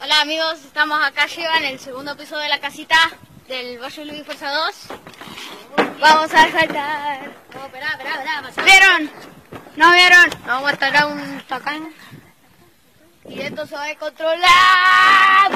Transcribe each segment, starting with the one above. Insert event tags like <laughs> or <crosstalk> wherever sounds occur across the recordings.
Hola amigos, estamos acá arriba en el segundo piso de la casita del Barrio Luis Fuerza 2. Vamos a saltar. No, espera, espera, espera. pasa. ¿Vieron? ¿No vieron? Vamos a estar a un tacán. Y esto se va a controlar.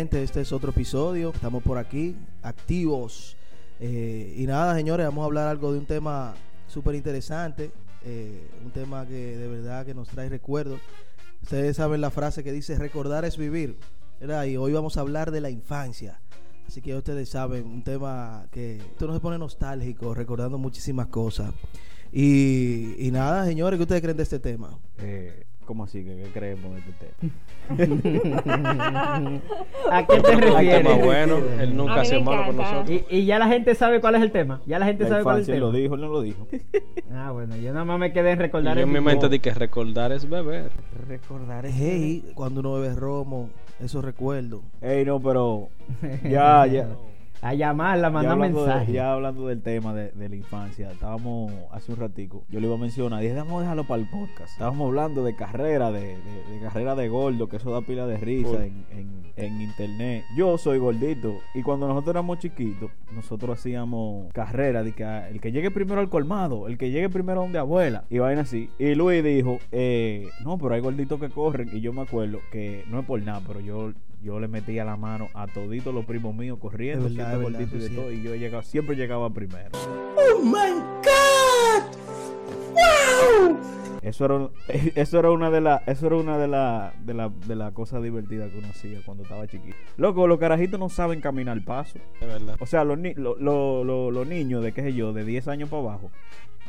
Este es otro episodio. Estamos por aquí, activos. Eh, y nada, señores, vamos a hablar algo de un tema súper interesante. eh, un tema que de verdad que nos trae recuerdos. Ustedes saben la frase que dice recordar es vivir. ¿verdad? Y hoy vamos a hablar de la infancia. Así que ustedes saben, un tema que esto nos pone nostálgico, recordando muchísimas cosas. Y, y nada, señores, ¿qué ustedes creen de este tema? Eh, ¿Cómo así? ¿Qué, qué creemos de este tema? <laughs> ¿A qué te Hay tema refieres? bueno, él nunca hace malo con nosotros. Y, y ya la gente sabe cuál es el tema. Ya la gente La sabe cuál es el tema. lo dijo, él no lo dijo. <laughs> Ah, bueno, yo nada más me quedé en Y recordar yo en el mi mente tipo. di que recordar es beber. Recordar Hey, cuando uno bebe romo, esos recuerdos. Ey, no, pero <laughs> ya, ya. A llamarla, mandar hablando, de- mensaje. ya hablando del tema de, de la infancia, estábamos hace un ratico, yo le iba a mencionar, dije, vamos a dejarlo para el podcast. Estábamos hablando de carrera, de, de- de carrera de gordo, que eso da pila de risa en, en- en internet. Yo soy gordito y cuando nosotros éramos chiquitos, nosotros hacíamos carrera de que ah, el que llegue primero al colmado, el que llegue primero donde abuela, y vaina así. Y Luis dijo, eh, no, pero hay gorditos que corren y yo me acuerdo que no es por nada, pero yo... Yo le metía la mano a toditos los primos míos corriendo, Es verdad, siendo es verdad, gordito y de es todo, y yo llegaba, siempre llegaba primero. Eso era, un- <laughs> eso era una de las eso era una de las de la, de las cosas divertidas que uno hacía cuando estaba chiquito. Loco, los carajitos no saben caminar paso. De verdad. O sea, los, ni- lo- lo- lo- los niños de qué sé yo, de 10 años para abajo,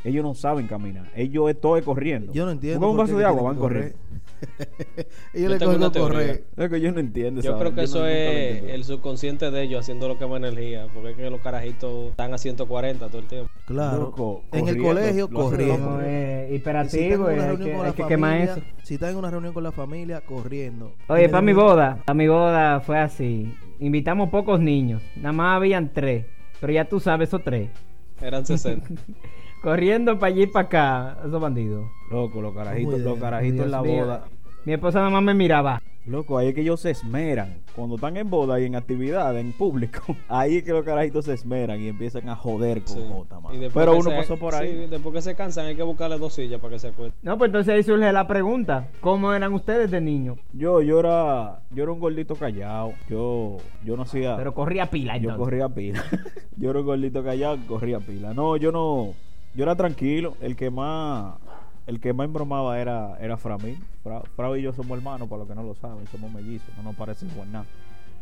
ellos no saben caminar. Ellos estoy corriendo. Yo no entiendo. Buscan un vaso de agua, van que corriendo. <laughs> Ellos Yo le cogen correr. Loco, yo no entiendo. Yo creo que eso no- es el subconsciente de ellos haciendo lo que más energía. Porque es que los carajitos están a 140 todo el tiempo. Claro. Loco, en el colegio, corriendo. Es Y si en una hay reunión que, con hay la que quemar familia, eso. si están en una reunión con la familia, corriendo. Oye, para mi boda, para mi boda fue así. Invitamos pocos niños, nada más habían tres, pero ya tú sabes esos tres. Eran 60. <laughs> Corriendo para allí y para acá, esos bandidos. Loco, los carajitos, los carajitos en la boda. Mi esposa nada más me miraba. Loco, ahí es que ellos se esmeran. Cuando están en boda y en actividad, en público, <laughs> ahí es que los carajitos se esmeran y empiezan a joder con Sí. jota, Pero uno se- pasó por ahí. Sí, después que se cansan hay que buscarle dos sillas para que se acuesten. No, pues entonces ahí surge la pregunta, ¿cómo eran ustedes de niños? Yo, yo era, yo era un gordito callado. Yo, yo no hacía, Pero corría pila yo entonces. corría pila. <laughs> yo era un gordito callado, y corría pila. No, yo no, yo era tranquilo. El que más, el que más embromaba era, era Framil. Fra, Fra y yo somos hermanos, para los que no lo saben, somos mellizos, no nos parecemos nada.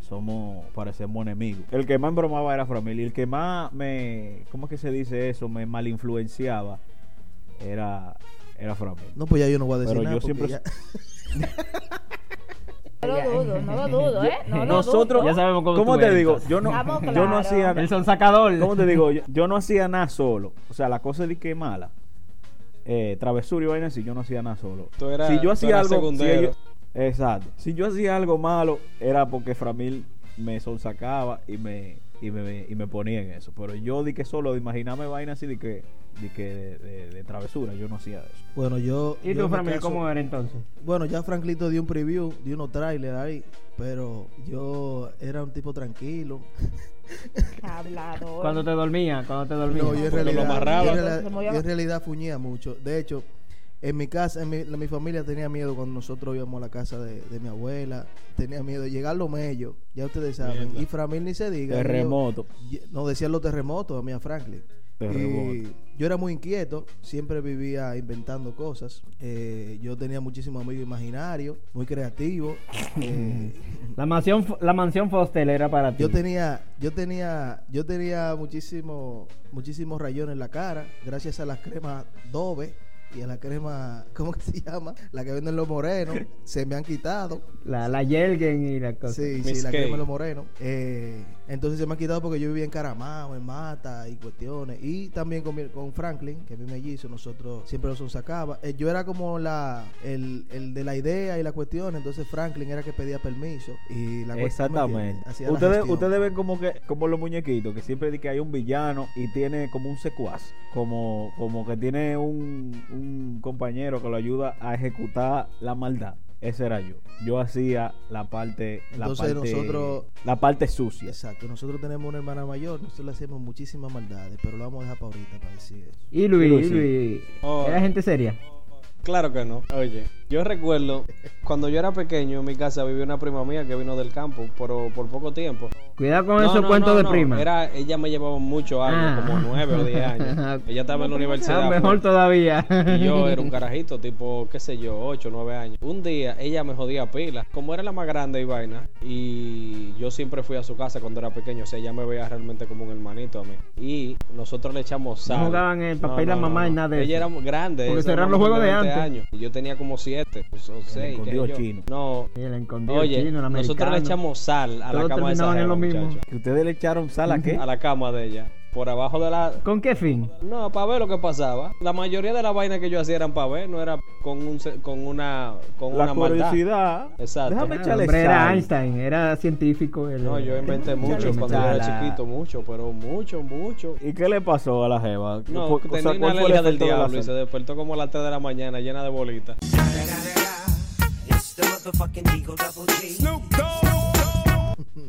Somos, parecemos enemigos. El que más embromaba era Framil. Y el que más me, ¿cómo es que se dice eso? Me malinfluenciaba era, era Framil. No, pues ya yo no voy a decir Pero nada. yo siempre- ya- <laughs> <laughs> No lo dudo, <laughs> no lo dudo, ¿eh? No lo Nosotros, dudo. Ya sabemos cómo ¿cómo tú te eres, digo? Yo no, Estamos yo no hacía El son sacador. ¿Cómo te digo? Yo, yo no hacía nada solo. O sea, la cosa de que es mala. Eh, travesura y vaina así, yo no hacía nada solo. Tú eras- si yo hacía algo. si exacto. Si yo hacía algo malo, era porque Framil me sonsacaba y me, y me, y me ponía en eso. Pero yo di que solo de imaginarme vaina así de que, de, que de, de- de travesura, yo no hacía eso. Bueno, yo. ¿Y yo tú, Framil, caso- cómo era entonces? Bueno, ya Franklito dio un preview, dio unos trailers ahí, pero yo era un tipo tranquilo. <laughs> Hablador. Cuando te dormía, cuando te dormía. No, yo en realidad, amarraba. yo en realidad- yo en realidad fuñía mucho. De hecho, en mi casa, en mi, mi familia tenía miedo cuando nosotros íbamos a la casa de, de mi abuela. Tenía miedo de llegar los mellos, ya ustedes saben. Mierda. Y Framil ni se diga. Terremoto. Yo- no decían los terremotos a mí a Franklin. Y yo era muy inquieto, siempre vivía inventando cosas. Eh, yo tenía muchísimos amigos imaginarios, muy creativo. <laughs> Eh, La mansión, la mansión Foster era para ti. yo tenía, yo tenía, yo tenía muchísimo, muchísimos rayones en la cara, gracias a las cremas Dove y a la crema, <laughs> ¿cómo que se llama? La que venden los morenos, se me han quitado. La, la Yelgen y la cosa. Sí, sí, la K. crema de los morenos. Eh, entonces se me ha quitado porque yo vivía en Caramao, en Mata y cuestiones. Y también con, mi- con Franklin, que es mi mellizo, nosotros siempre los sacaba. Eh, yo era como la el, el de la idea y la cuestión. Entonces Franklin era que pedía permiso. Y la cuestión, ¿me Exactamente. Ustedes, ustedes ven como que como los muñequitos que siempre di que hay un villano y tiene como un secuaz, como como que tiene un, un compañero que lo ayuda a ejecutar la maldad. Ese era yo. Yo hacía la parte la Entonces parte nosotros- la parte sucia. Exacto, nosotros tenemos una hermana mayor, nosotros le hacemos muchísimas maldades, pero lo vamos a dejar para ahorita para decir eso. Y Luis, Luis, y sí. Luis. Oh. Era gente seria. Claro que no. Oye, yo recuerdo cuando yo era pequeño en mi casa vivía una prima mía que vino del campo, pero por poco tiempo. Cuidado con No, esos no, cuentos no, de prima. Era, ella me llevaba muchos años, Ah. como nueve o diez años. <laughs> Ella estaba en la universidad. Ah, mejor pues, todavía. y yo era un <laughs> carajito, tipo, qué sé yo, 8, 9 años. Un día ella me jodía pila. Como era la más grande y vaina, y yo siempre fui a su casa cuando era pequeño, o sea, ella me veía realmente como un hermanito a mí. Y nosotros le echamos sal. No jugaban el papá y la mamá y nada de Ella eso. era grande. Porque era los juegos de 20 antes. años, y yo tenía como 7 o 6. escondido chino. No. El escondido Oye, chino, el nosotros le echamos sal a la Todos cama de esa en lo mismo. Que ustedes le echaron sal a qué? A la cama de ella. Por abajo de la, ¿Con qué fin? no, para ver lo que pasaba. La mayoría de las vainas que yo hacía eran para ver, no era con un con una con La una maldad. curiosidad. Exacto. Déjame Ah, el echarle hombre era sal. Einstein, era científico. él- No, yo inventé mucho cuando yo era chiquito, mucho, pero mucho, mucho. ¿Y qué le pasó a la jeva? No, ¿Cu- que o sea, tenía una el alergia del la diablo y se despertó como a las 3 de la mañana llena de bolitas.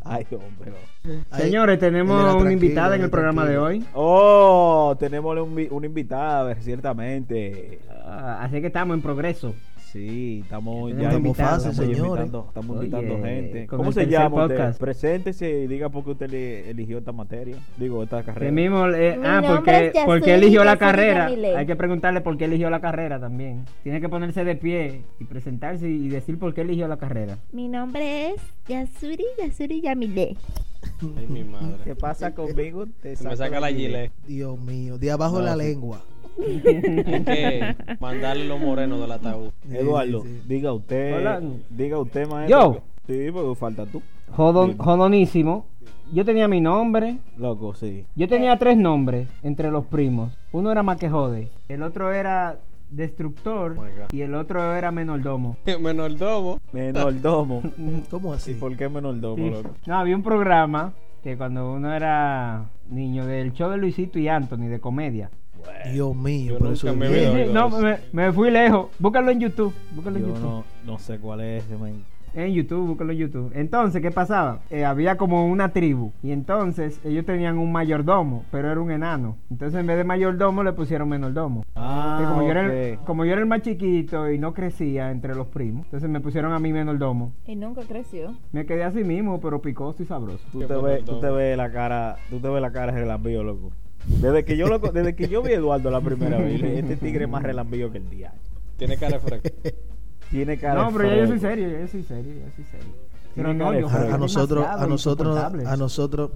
Ay, hombre. Ahí- Señores, tenemos una invitada en el programa de hoy. Oh, tenemos un, una invitada, ciertamente. Ah, así que estamos en progreso. Sí, estamos ya Estamos fácil, estamos señores. invitando, estamos Oye, invitando gente. ¿Cómo se llama usted? Preséntese y diga por qué usted le- eligió esta materia. Digo, esta carrera. mismo, eh, Mi ah, porque, es Yasuri- porque eligió la carrera. Hay que preguntarle por qué eligió la carrera también. Tiene que ponerse de pie y presentarse y decir por qué eligió la carrera. Mi nombre es Yasuri Yasuri Yamile. Ay, mi madre. ¿Qué pasa conmigo? Te Se me saca la gilet. Dios mío, de abajo No, la sí. lengua. Hay que <laughs> mandarle los morenos del ataúd. Eduardo, Sí, sí. diga usted, Hola. diga usted, maestro. Yo. Sí, porque falta tú. Jodon- jodonísimo. Yo tenía mi nombre. Loco, sí. Yo tenía tres nombres entre los primos. Uno era más que jode. El otro era destructor. Oh y el otro era menordomo. <laughs> Menordomo. Menordomo. <laughs> ¿Cómo ¿Y así? por qué menordomo, Sí. loco? No, había un programa que cuando uno era niño del show de Luisito y Anthony de comedia. Dios mío, Yo pero eso me no, me, me fui lejos. Búscalo en YouTube. Búscalo en Yo YouTube. no, no sé cuál es ese, man. En YouTube, búscalo en YouTube. Entonces, ¿qué pasaba? Eh, había como una tribu. Y entonces ellos tenían un mayordomo, pero era un enano. Entonces en vez de mayordomo le pusieron menordomo. Ah, como, yo era el, como yo era el más chiquito y no crecía entre los primos, entonces me pusieron a mí menordomo. Y nunca creció. Me quedé así mismo, pero picoso y sabroso. Tú te, ves, tú te ves la cara, tú te ves la cara de loco. Desde que yo lo, desde que yo vi a Eduardo la primera vez, este tigre es más relambío que el día. Tiene cara de fresco. Tiene cara No, pero yo soy serio, yo soy serio, ya soy serio. Pero no, yo A, nosotros, a nosotros, a nosotros,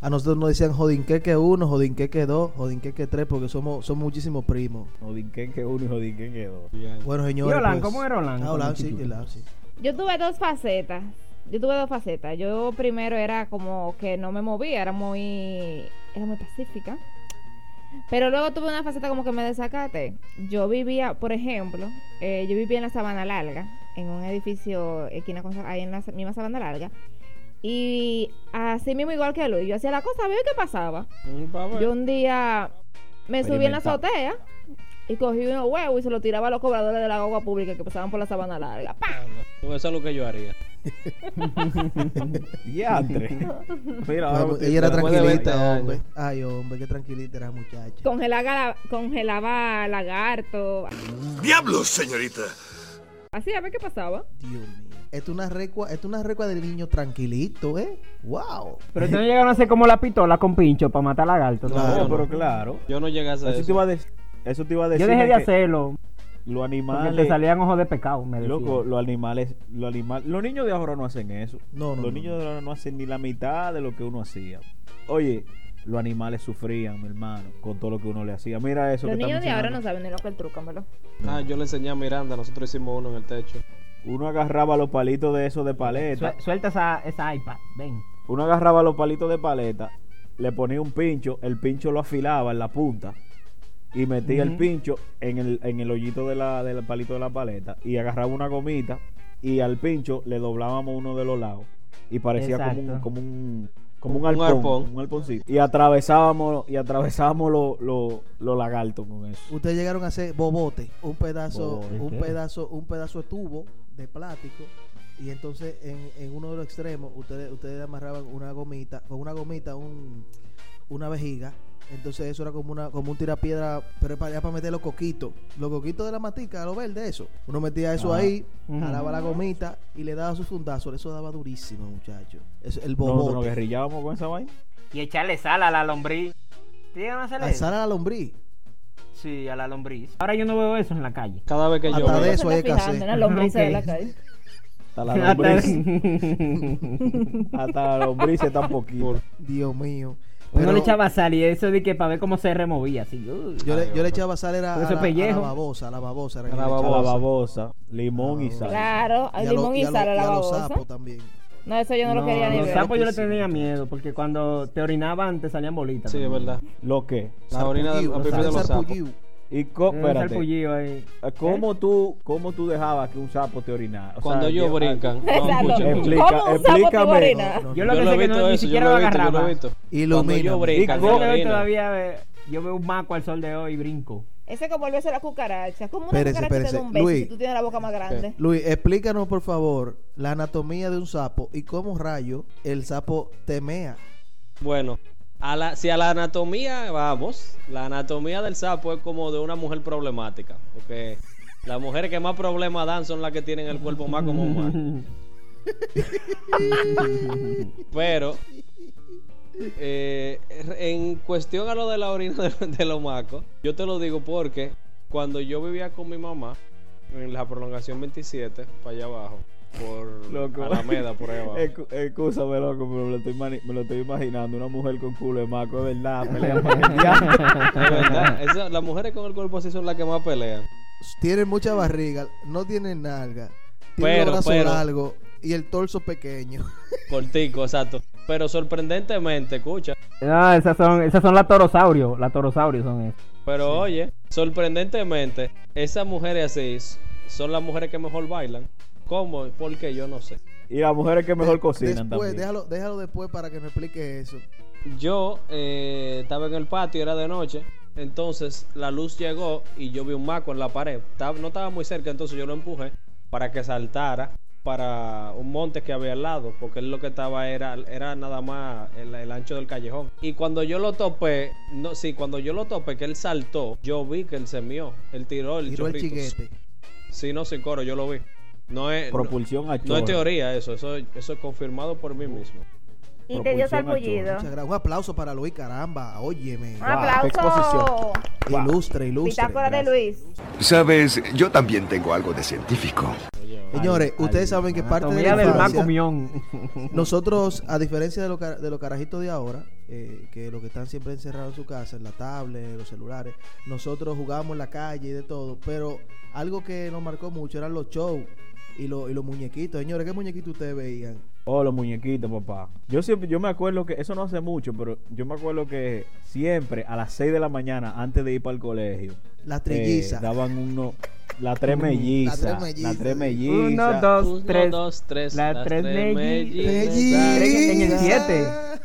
a nosotros nos decían jodinqueque uno, jodinqueque dos, jodinqueque tres, porque somos, somos muchísimos primos. Jodinquén que uno y jodinquén que dos. Bien. Bueno, señores. ¿Y Olan? pues- ¿Cómo era Olan Ah, Olan, sí? Olan, sí. Yo tuve dos facetas. Yo tuve dos facetas. Yo primero era como que no me movía, era muy, era muy pacífica. Pero luego tuve una faceta como que me desacate. Yo vivía, por ejemplo, eh, yo vivía en la Sabana Larga, en un edificio esquina con, ahí en la misma Sabana Larga. Y así mismo igual que Luis, yo hacía la cosa, veo qué pasaba. Pavo. Yo un día me subí en la azotea y cogí unos huevos y se los tiraba a los cobradores de la agua pública que pasaban por la Sabana Larga. ¡Pam! Pues Eso es lo que yo haría. <laughs> Diantre. Mira, ahora ella era después de 20 tranquilita, hombre. Ay, hombre, qué tranquilita era muchacha. Congelaba, congelaba lagarto. ¡Diablos, señorita! Así, a ver qué pasaba. Dios mío. esto es una recua, esto es una recua del niño tranquilito, ¿eh? ¡Wow! Pero ustedes no llegaron a hacer como la pistola con pincho para matar lagartos. Claro. No, pero claro. Yo no llegué a hacer Eso te iba a, eso te iba a decir. Yo dejé de que hacerlo Los porque animales. te salían ojos de pecado, me decían. Loco, los animales, los animales, los niños de ahora no hacen eso. No, no, Los no, niños de ahora no hacen ni la mitad de lo que uno hacía. Oye, los animales sufrían, mi hermano, con todo lo que uno le hacía. Mira eso. Los que niños de ahora no saben ni lo que el truco, ¿verdad? Ah, yo le enseñé a Miranda, nosotros hicimos uno en el techo. Uno agarraba los palitos de esos de paleta. Suel- Suelta esa, esa iPad, ven. Uno agarraba los palitos de paleta, le ponía un pincho, el pincho lo afilaba en la punta y metía el pincho en el, en el hoyito de la, del palito de la paleta y agarraba una gomita y al pincho le doblábamos uno de los lados y parecía como un, como un como un Un arpón, arpón. un arponcito. y atravesábamos y atravesábamos los los- los lagartos con eso. Ustedes llegaron a hacer bobote, un pedazo, Bobote. un ¿Qué? pedazo, un pedazo de tubo de plástico y entonces en, en uno de los extremos ustedes ustedes amarraban una gomita, con una gomita un una vejiga. Entonces eso era como una como un tirapiedra, pero para allá para meter los coquitos, los coquitos de la matica, los verdes eso. Uno metía eso Ah. ahí, jalaba la gomita y le daba su fundazo, eso daba durísimo, muchacho. Eso, el Nosotros nos bobote. guerrillábamos con esa vaina. Y echarle sal a la lombriz. ¿Te llegan a? Alzar a la lombriz. Sí, a la lombriz. Ahora yo no veo eso en la calle. Cada vez que yo Hasta de veo- eso hay que hacer. En la lombriza de la calle. Hasta la <laughs> lombriz, <laughs> hasta la lombriz está un poquito. Dios mío. Uno Pero- le echaba sal y eso de que para ver cómo se removía. Así. uy. Yo le, yo le echaba sal era a, la, a la pellejo. babosa, a la babosa. era A la babosa. babosa, limón y sal. Claro, Y al limón y a lo- sal a la y a los babosa. sapos también. No, eso yo no, lo quería ni los ver. sapos yo le tenía miedo porque cuando te orinaban te salían bolitas. Sí, es verdad. ¿Lo que? La orina de, Sarpullido, la de los sapos. Y co- espérate, ahí. ¿cómo, tú, ¿cómo tú dejabas que un sapo te orinara? O Cuando sea, ellos yo- brincan. No, Exacto. escucha, Explica- ¿Cómo un sapo te explícame. orina? No, no, Yo lo que Yo lo sé que no, ni siquiera lo lo he visto, yo lo agarraba. he visto. Cuando Ilumíname. yo ¿Y brincan, todavía yo veo un maco al sol de hoy y brinco. Ese es como el beso de la cucaracha. Como una Espérese, cucaracha te espérese. da un beso Luis. si tú tienes la boca más grande. Luis, explícanos por favor la anatomía de un sapo y cómo rayo el sapo temea. Bueno, a la, si a la anatomía vamos, la anatomía del sapo es como de una mujer problemática. Porque las mujeres que más problemas dan son las que tienen el cuerpo más como humano. <laughs> Pero, eh, en cuestión a lo de la orina de, de los macos, yo te lo digo porque cuando yo vivía con mi mamá en la prolongación 27, para allá abajo, por Loco. Alameda, por ahí abajo. Excúsame, loco, pero me lo, estoy mani- me lo estoy imaginando. Una mujer con culo de maco, es verdad. <laughs> Pelea por el diablo. Es verdad, esa- las mujeres con el cuerpo así son las que más pelean. Tienen mucha barriga, no tienen nalga, tienen Pero, los brazos pero- largos y el torso pequeño. <laughs> Cortico, exacto. Pero sorprendentemente, escucha. No, esas son, esas son las torosaurios. Las torosaurios son esas. Pero oye, sorprendentemente, esas mujeres así son las mujeres que mejor bailan. ¿Cómo? ¿Por qué? Yo no sé. Y las mujeres que mejor De- cocinan después, también. Déjalo, déjalo después para que nos explique eso. Yo eh, estaba en el patio, era de noche. Entonces la luz llegó y yo vi un maco en la pared. Estaba- no estaba muy cerca, entonces yo lo empujé para que saltara para un monte que había al lado, porque él lo que estaba era, era nada más el, el ancho del callejón. Y cuando yo lo topé, no, sí, cuando yo lo topé, que él saltó, yo vi que él se mió, él tiró el Tiró el chiquete. Sí, no, sin coro, yo lo vi. No es, no, Propulsión a no es chorro. teoría eso, eso, eso es confirmado por mí mismo. Y te dio salpullido. Muchas gracias. Un aplauso para Luis, caramba. Óyeme. Un Wow, aplauso. Wow. Ilustre, ilustre. De. Luis. Sabes, yo también tengo algo de científico. Señores, Ay, ustedes ay, saben que parte de la del infancia, nosotros, a diferencia de los, de los carajitos de ahora, eh, que los que están siempre encerrados en su casa, en la tablet, los celulares, nosotros jugábamos en la calle y de todo, pero algo que nos marcó mucho eran los shows y, los- y los muñequitos. Señores, ¿qué muñequitos ustedes veían? Oh, los muñequitos, papá. Yo siempre, yo me acuerdo que, eso no hace mucho, pero yo me acuerdo que siempre a las 6 de la mañana, antes de ir para el colegio, Las eh, trillizas. daban uno, la tres mellizas. tres La mellizas. tres mellizas. Uno, dos, Uno, tres. dos, tres. las las tres mellizas. mellizas. En el siete. Mellizas.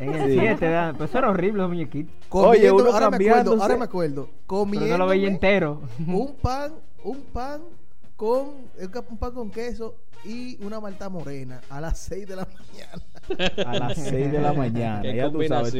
En el Sí. 7, pues eso era horrible los muñequitos. Oye, uno ahora me acuerdo, ahora me acuerdo. Comiendo no lo veía entero. un pan, un pan con un pan con queso y una malta morena a las 6 de la mañana. A las 6 de la mañana. Qué ya tú sabes,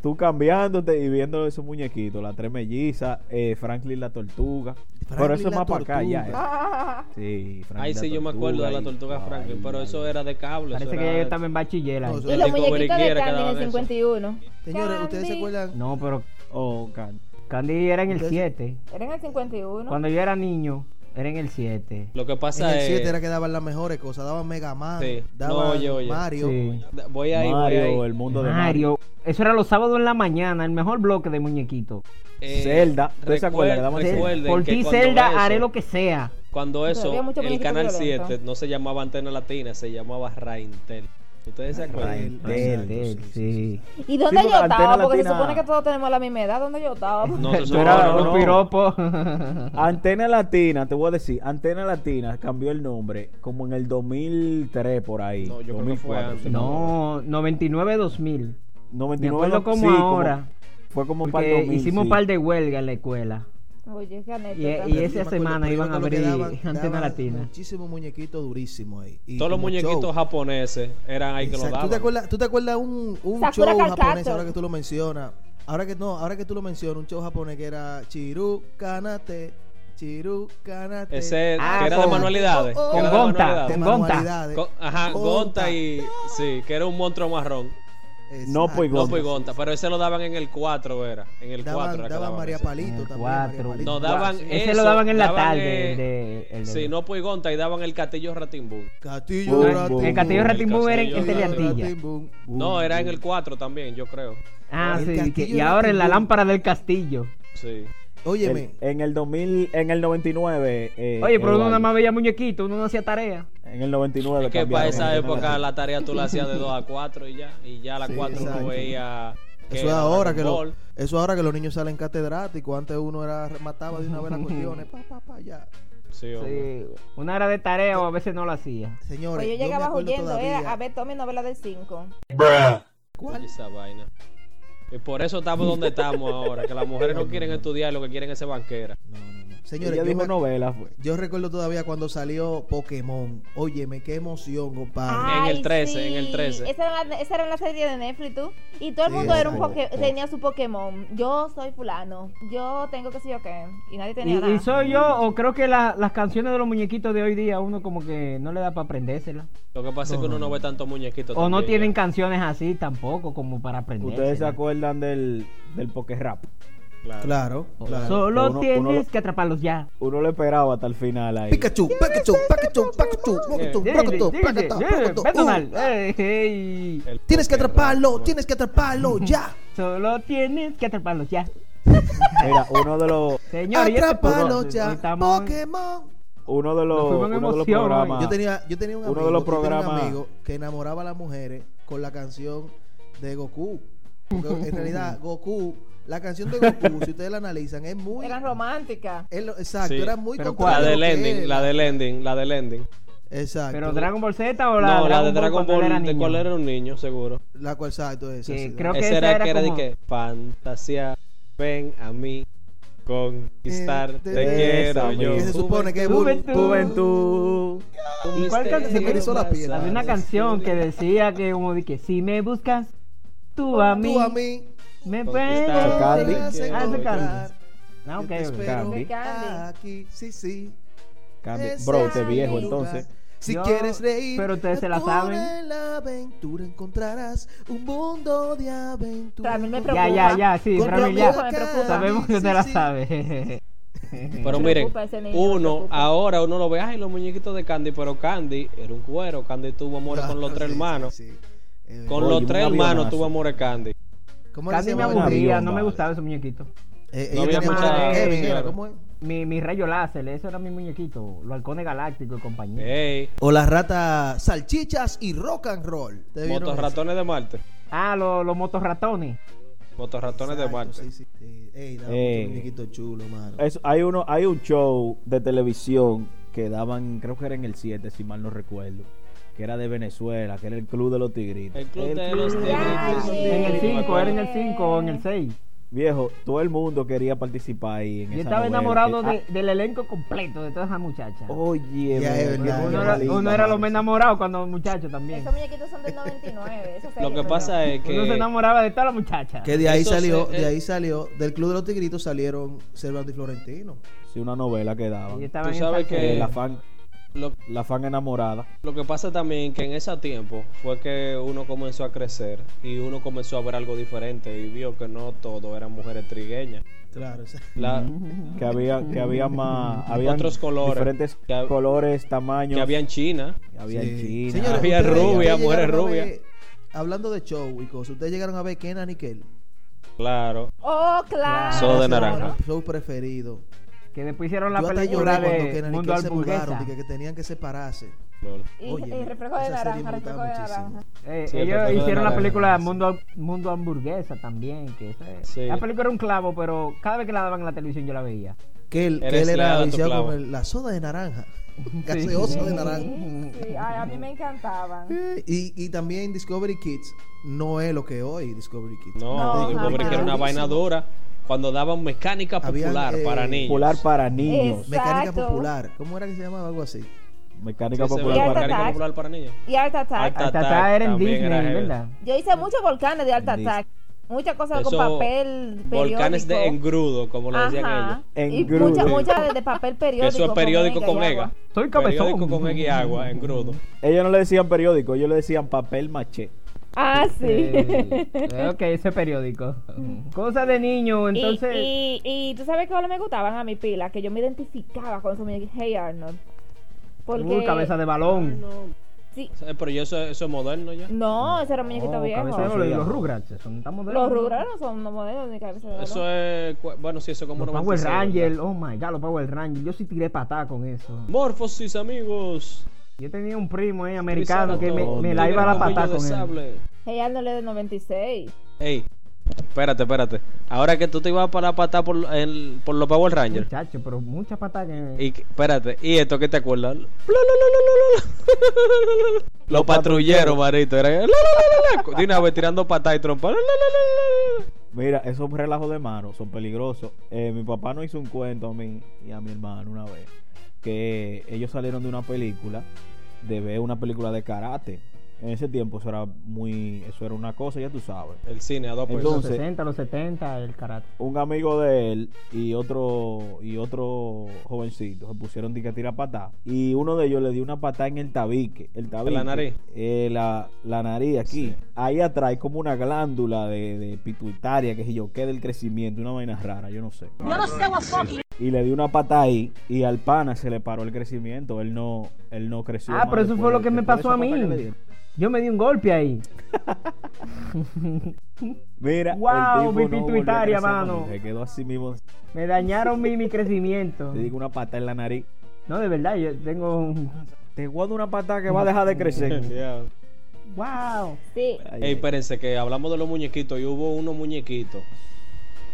tú, cambiándote y viendo esos muñequitos, la tres mellizas, eh, Franklin la tortuga. pero eso es más para acá ya. eh. Ah, Sí, Franklin Ay, la sí, yo me acuerdo de la tortuga ay, Franklin, pero eso era de cable. Parece eso que yo estaba en bachiller ahí. No, y era los muñequitos de Candy en el eso. 51. Señores, ¿ustedes se Candy. acuerdan? No, pero Oh, can- Candy era en el Ustedes- 7. Era en el 51. Cuando yo era niño, era en el 7. Lo que En pasa el 7 es. era que daban las mejores cosas. Daban Mega Man, Sí. daban No, oye, oye. Mario. Sí. Voy ahí, voy Mario, ahí. el mundo de Mario. Mario. Eso era los sábados en la mañana, el mejor bloque de muñequitos. Eh, Zelda. ¿Ustedes se acuerdan Por ti, Zelda, eso- haré lo que sea. Cuando eso, el canal violento. 7 no se llamaba Antena Latina, se llamaba Raintel. ¿Ustedes se acuerdan? Raintel. Del, Exacto, del, sí, sí. ¿Y dónde Sí, yo estaba? Porque se Latina- supone que todos tenemos la misma edad. ¿Dónde yo estaba? No, se supone, no, un no. piropo. <laughs> Antena Latina, te voy a decir, Antena Latina cambió el nombre como en el 2003 por ahí. No, yo creo que fue 2004, antes. no, 99-2000. 99, Me acuerdo como sí, como- ahora. fue como para el Porque 2000, hicimos un sí. par de huelga en la escuela. Oye, qué Y, anécdota. esa semana iban a abrir daban- Antena daban Latina. Muchísimos muñequitos durísimos ahí. Y Todos los muñequitos show. japoneses eran ahí que lo Exacto. ¿Tú daban. te acuerdas, ¿tú te acuerdas un, un show japonés ahora que tú lo mencionas? Ahora que no, ahora que tú lo mencionas, un show japonés que era Chiru Kanate, Chiru Kanate. Ese Ah, que era de manualidades. oh, que con era de Gonta, manualidades. con de Gonta. Con- ajá, Gonta y. Sí, que era un monstruo marrón. Exacto. No, pues, No, Gonta. pues Gonta, pero ese lo daban en el 4, era. En el 4 Daban, daban María ese. Palito el también. cuatro. María Palito. No, daban Ese eso, lo daban en la daban, tarde. eh, de- el de- Sí, no pues Gonta y daban el Castillo Ratimbun. Castillo boom. El Castillo El Ratimbun era en, en Teleantilla. No, era en el 4 también, yo creo. Ah, El sí. que- y ahora en la lámpara del castillo. Sí. Óyeme, El- en el 2000, en el 99. eh, Oye, pero uno nada más veía muñequitos, uno no hacía tarea. En el 99. Es que para esa época la tarea tú la hacías de 2 a <laughs> 4 y ya. Y ya a la Sí, 4 exacto. uno veía. que eso es ahora que lo, eso ahora que los niños salen catedráticos. Antes uno era mataba de una vez las <laughs> cuestiones. Pa, pa, pa, ya. Sí, hombre. Sí. Una era de tarea o a veces no la hacía. Señores, Pues yo llegaba acuerdo huyendo todavía- era a ver Tommy novela del 5. ¿Cuál? Esa vaina. Y por eso estamos donde estamos ahora. Que las mujeres no quieren estudiar, lo que quieren es ser banquera. No, no, no. Señores, yo, dijo me- novela, fue. yo recuerdo todavía cuando salió Pokémon. Óyeme, qué emoción, compadre. En el 13, en el 13. Esa era, la, esa era la serie de Netflix, tú. Y todo el Sí, mundo era un poke- tenía su Pokémon. Yo soy fulano. Yo tengo que sé yo qué. Y nadie tenía Y, nada. y soy yo, o creo que la- las canciones de los muñequitos de hoy día, uno como que no le da para aprendérselas. Lo que pasa es que uno no, ve tantos muñequitos. O no tienen ya. canciones así tampoco como para aprender. Ustedes se acuerdan del, del rap. Claro, Solo tienes que atraparlos ya. Uno lo esperaba hasta el final ahí. Pikachu, Pikachu, Pikachu, Pikachu, Pikachu, Pikachu, Tienes que atraparlo, tienes que atraparlo ya. Solo tienes que atraparlos ya. <laughs> Mira, uno de los. Señor, este Atrapalos ya. Pokémon uno de los, uno de los programas. Yo tenía, yo tenía un amigo, uno de los programas, un amigo que enamoraba a las mujeres con la canción de Goku. Porque en realidad, Goku, la canción de Goku, <laughs> si ustedes la analizan, es muy. Es lo- exacto, Sí. era muy La del ending, la era. del ending, la del ending. Exacto. Pero Dragon Ball Z o la, No, la de Dragon Ball, era de cuál era un niño, seguro. La cual, exacto, esa, Que sí, creo que Ese esa era, era que era de que fantasía, ven a mí, conquistar, Eh, te quiero yo. que se supone que es Juventud. Juventud. ¿Y cuál canción? Se me erizó la piel. Había una canción que decía que como de que si me buscas, tú a mí, Tú a mí. me puedes Candy. Ah. Candy. Ah, ok, te Candy. Aquí, sí, sí. Candy. Bro, es mi viejo entonces. Si Yo- quieres reír, pero ustedes se la saben. en la aventura encontrarás un mundo de aventura. Me Ya, preocupa. ya, ya, sí, tu ya. Me preocupa. Sabemos que sí, usted la sí. sabe. <laughs> Pero miren, uno, ahora uno lo ve, ay, los muñequitos de Candy, pero Candy era un cuero. Candy tuvo amores con los Ah, tres sí, hermanos. Eh, Con Oye, los un tres hermanos tuvo Candy. ¿Cómo era que Candy se me aburría, no me gustaba ese muñequito. Eh, No había mucha- Kevin, era, ¿cómo es? Mi, mi rayo láser, eso era mi muñequito. Los halcones galácticos y compañía. O las ratas salchichas y rock and roll. Motorratones de Marte. Ah, los, los motorratones. Motorratones de Marte. Sí, sí, sí. Ey, daba Eh, mucho muñequito chulo, mano. Es- hay uno, hay un show de televisión que daban, creo que era en el 7, si mal no recuerdo, que era de Venezuela, que era el Club de los Tigritos. El Club de Club los de Tigritos. En el Sí, me 5, acuerdo. era en el 5 o en el 6. Viejo, todo el mundo quería participar ahí en Yo esa estaba novela. enamorado Que- de- del elenco completo de todas esas muchachas. ah, Oye, es verdad, uno, era, lindo, uno era los mano. más enamorados cuando muchacho también. Esos muñequitos son del 99. <laughs> esa Lo que pasa es Uno se que enamoraba de todas las muchachas. Que de ahí Eso salió, se- de eh. ahí salió, del Club de los Tigritos salieron Cervantes y Florentino. Sí, una novela que daban. Y estaban Tú en sabes que-. Eh, la fan, lo, la fan enamorada. lo que pasa también que en ese tiempo fue que uno comenzó a crecer y uno comenzó a ver algo diferente y vio que no todo eran mujeres trigueñas. Claro, La, Que había, que había más, había Otros colores. diferentes Que colores, tamaños. que había en China. había en Sí. China. Señores, Había rubia, mujeres rubias. Hablando de show y cosas, ustedes llegaron a ver Kenan y Kel. Claro. Oh, claro. Soda de Ese era naranja. show preferido. Que después hicieron la Yo hasta película lloré cuando de Mundo Kel se mudaron, que, que tenían que separarse. Y, Oye, y reflejo de naranja, gustaba de naranja. Eh, Sí, el ellos hicieron la película Mundo, Mundo Hamburguesa también. Que esa- Sí. La película era un clavo, pero cada vez que la daban en la televisión yo la veía. Eres Kel era viciado con el- la soda de naranja. <laughs> Gaseosa de naranja. Sí, ay, a mí me encantaban. Eh, Y, y también Discovery Kids no es lo que es hoy Discovery Kids. No, No, Discovery que era una vaina dura cuando daban mecánica Habían, popular eh, para niños. Popular para niños. Mecánica. Popular. ¿Cómo era que se llamaba algo así? Mecánica Sí, popular para mecánica popular para niños. Y Art Attack. Art Attack era en Disney, era. ¿verdad? Yo hice muchos volcanes de Art. Attack. Muchas cosas Eso, con papel periódico. Volcanes de engrudo, como le decían Ajá. ellos. Y Engrudo. muchas muchas de, de papel periódico. eso es periódico con egg y ega. agua. Soy cabezón. Periódico con egg y agua, engrudo. Ellos no le decían periódico, ellos le decían papel maché. Ah, sí. Eh, <laughs> ok, ese periódico. Cosa de niño, entonces. y, y tú sabes que me gustaban a mi pila, que yo me identificaba con su muñequito. Hey Arnold. Porque. Uh, cabeza de balón. Sí. Eh, Pero yo eso, eso es moderno ya. No, ese era un muñequito Oh, viejo. cabeza de Eso balón. Y ya. los Rugrats, son tan modernos. Los Rugrats no son modelos ni cabeza de balón. Eso es. Bueno, sí, eso es como Los Power 96, Rangers, oh my god, los Power Rangers. Yo sí tiré patada con eso. Morphosis, amigos. Yo tenía un primo ahí americano que me, la iba a la patada con él. Hey Arnold es de 96. Ey, espérate, espérate. Ahora que tú te ibas para la patada por, el- por los Power Rangers. Muchacho, pero muchas patadas que. Y, espérate, ¿y esto qué te acuerdas? Los patrulleros, marito. Era, la, la, la, la, la. De una vez tirando patada y trompa. La, la, la, la, la. Mira, esos relajos de mano son peligrosos. Eh, mi papá nos hizo un cuento a mí y a mi hermano una vez. Que ellos salieron de una película, de ver una película de karate. En ese tiempo eso era muy, eso era una cosa, ya tú sabes. El cine a dos los pesos. Entonces- 60, los 70, el karate. Un amigo de él y otro y otro jovencito se pusieron de que a tirar patada y uno de ellos le dio una patada en el tabique, el tabique, la nariz? eh, la, la nariz aquí, Sí. ahí atrás hay como una glándula de, de pituitaria que si yo qué del crecimiento, una vaina rara, yo no sé. Y le dio una patada ahí y al pana se le paró el crecimiento, él no él no creció. Ah, pero eso fue lo que me pasó a mí. Yo me di un golpe ahí. <laughs> Mira, Wow, mi pituitaria, mano. Se quedó así mismo. Me dañaron mi, mi crecimiento. Le digo una patada en la nariz. No, de verdad, yo tengo un. Te guardo una patada que va a dejar de crecer. <laughs> Ya. ¡Wow! Sí. Ey, espérense, que hablamos de los muñequitos y hubo unos muñequitos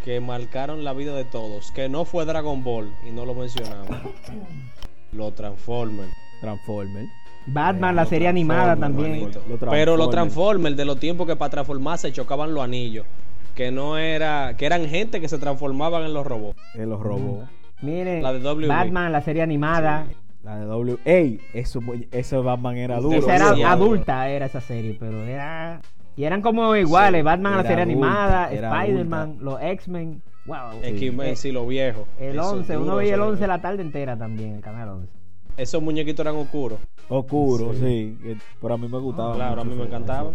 que marcaron la vida de todos. Que no fue Dragon Ball y no lo mencionamos. <coughs> Los Transformers. Transformer. Batman, la serie animada también. Pero los Transformers. De los tiempos que para transformarse chocaban los anillos. Que no era. Que eran gente que se transformaban en los robots. En los robots. Miren, La de WB. Batman, la serie animada. La de W. Ey, eso, ese Batman era duro. Esa era adulta, era esa serie, pero era. Y eran como iguales: Sí, Batman, la serie adulta, animada, Spider-Man, los X-Men. ¡Wow! X-Men, Eh, sí, los viejos. El Eso 11, uno veía el eso. 11 la tarde entera también, el canal 11. Esos muñequitos eran oscuros. Oscuro, sí. Pero a mí me gustaba. Claro, a mí me encantaba.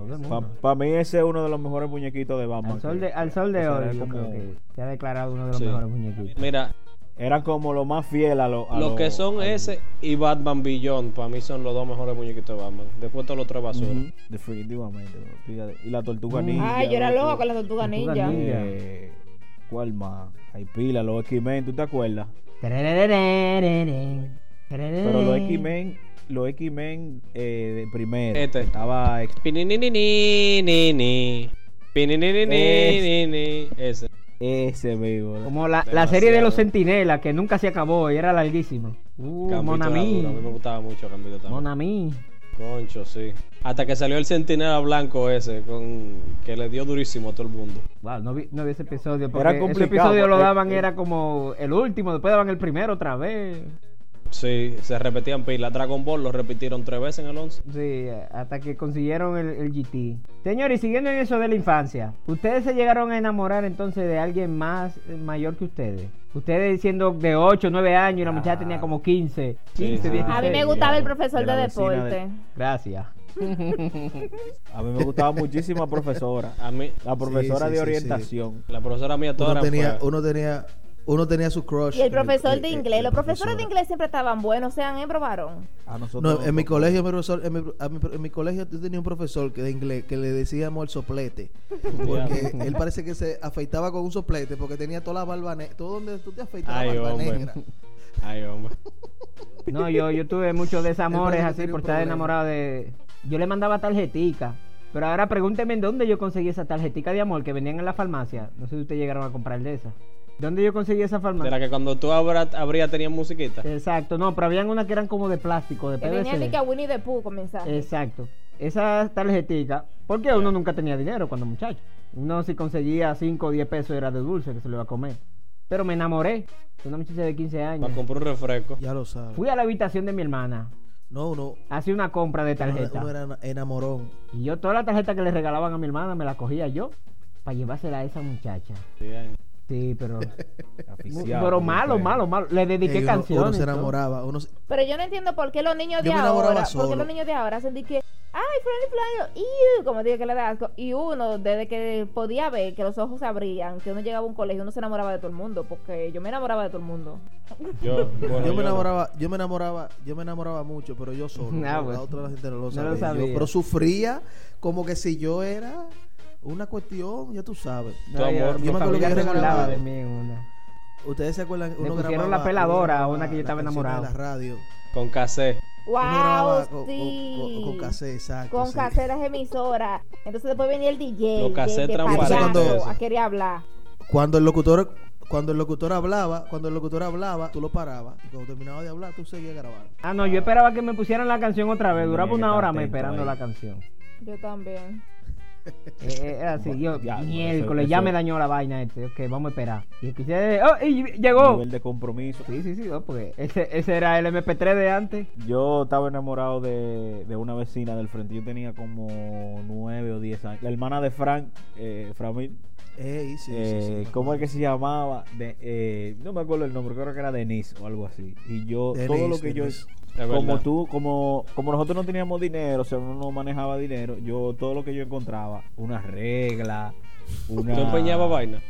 Para mí ese es uno de los mejores muñequitos de Batman. Al sol de, al sol de hoy, yo creo que se ha declarado uno de los Sí. mejores muñequitos. Mira, Eran como lo más fiel a lo. a Lo lo- que son al- ese y Batman Beyond, para mí son los dos mejores muñequitos de Batman. Después todos los tres basura. Definitivamente. Y la tortuga Mm. ninja. Ay, yo era loco. loca con la tortuga Tortuga ninja. ninja. Eh, ¿Cuál más? Hay pila, los X-Men, ¿tú te acuerdas? Pero los X-Men, los X-Men eh, de primero. Este. Estaba. Ese. ese mismo. Como la, la serie de los. Centinelas, que nunca se acabó y era larguísima. Uh, Gambito Mon era Ami. duro, A mí me gustaba mucho Gambito también. Mon Ami. Concho, sí. Hasta que salió el centinela blanco ese, con que le dio durísimo a todo el mundo. Wow, no vi, no vi ese episodio. Porque Era ese complicado, episodio lo daban, era como el último, después daban el primero otra vez. Sí, se repetían pilas. Dragon Ball lo repitieron tres veces en el 11. Sí, hasta que consiguieron el, el GT. Señores, y siguiendo en eso de la infancia, ¿ustedes se llegaron a enamorar entonces de alguien más eh, mayor que ustedes? Ustedes siendo de 8, 9 años y la muchacha tenía como 15, 15, sí. 16. A mí me gustaba el profesor de de, deporte. de- Gracias. <laughs> A mí me gustaba muchísimo la profesora. A mí, La profesora sí, de sí, sí. orientación. la profesora mía toda Uno era tenía, uno tenía, uno tenía su crush. Y el profesor de en- inglés. en Los profesores de inglés siempre estaban buenos, sean hembra o varón. A nosotros No, en mi colegio, mi profesor, en, mi, a mi- en mi colegio yo tenía un profesor que de inglés que le decíamos el soplete. <laughs> Porque él parece que se afeitaba con un soplete porque tenía toda la barba negra. Todo donde tú te afeitas Ay, la barba hombre. negra. <laughs> Ay, hombre. No, yo, yo tuve muchos desamores así por estar enamorado de... Yo le mandaba tarjetica. Pero ahora pregúnteme en dónde yo conseguí esa tarjetica de amor que vendían en la farmacia. No sé si ustedes llegaron a comprar de esa. ¿Dónde yo conseguí esa De farmacia? la que cuando tú abrías tenía musiquita. Exacto, no, pero habían unas que eran como de plástico, de Que venía de que a PVC. Winnie the Pooh comenzar. Exacto. Esa tarjetica, porque uno nunca tenía dinero cuando muchacho. Uno si conseguía 5 o 10 pesos era de dulce que se lo iba a comer. Pero me enamoré de una muchacha de 15 años. Para comprar un refresco. Ya lo sabes. Fui a la habitación de mi hermana, No, uno, hacía una compra de uno, tarjeta. uno era enamorón. Y yo toda la tarjeta que le regalaban a mi hermana me la cogía yo para llevársela a esa muchacha. Bien. Sí, pero... <laughs> Aficiado, pero como malo, fue. malo, malo. Le dediqué Ey, uno, canciones. uno se y todo. enamoraba. Uno se- Pero yo no entiendo por qué los niños de Yo ahora, por qué solo. los niños de ahora hacen de que, ay, fulano y iu", como dije que le da asco. Y uno, desde que podía ver que los ojos se abrían, que uno llegaba a un colegio, uno se enamoraba de todo el mundo, porque yo me enamoraba de todo el mundo. Yo, <laughs> bueno, yo me no. enamoraba, yo me enamoraba, yo me enamoraba mucho, pero yo solo. <laughs> Ah, la otra gente no lo No sabía. lo Yo- sabía. pero sufría como que si yo era una cuestión, ya tú sabes. Tu amor. yo- me acuerdo que yo regalaba- de mí una. Ustedes se acuerdan, uno pusieron grababa- la peladora a una que yo estaba las enamorado. de la radio. Con cassette. ¡Wow! con, sí. con, con, con cassette, exacto. Con sí. caseras emisoras. Entonces después venía el DJ. Los cassettes transparentes, payaso, eso. a querer hablar. Cuando el locutor cuando el locutor hablaba, cuando el locutor hablaba, tú lo parabas y cuando terminaba de hablar, tú seguías grabando. Ah, no, yo esperaba que me pusieran la canción otra vez. Duraba una hora me esperando ahí. la canción. Yo también. <laughs> Eh, eh, Era así, yo, bueno, miércoles, eso- ya me dañó la vaina este. Ok, vamos a esperar. Y escuché, oh, y llegó. Nivel de compromiso. Sí, sí, sí, porque ese, ese era el MP3 de antes. Yo estaba enamorado de, de una vecina del frente. Yo tenía como nueve o diez años. La hermana de Frank, eh, Framil. Ey, sí, sí, eh, sí, me ¿Cómo es que se llamaba? De, eh, no me acuerdo el nombre, creo que era Denise o algo así. Y yo, todo lo que yo, Denise. Como tú, como, como nosotros no teníamos dinero, o sea, uno no manejaba dinero, yo todo lo que yo encontraba, una regla, una ¿Tú empeñabas vaina?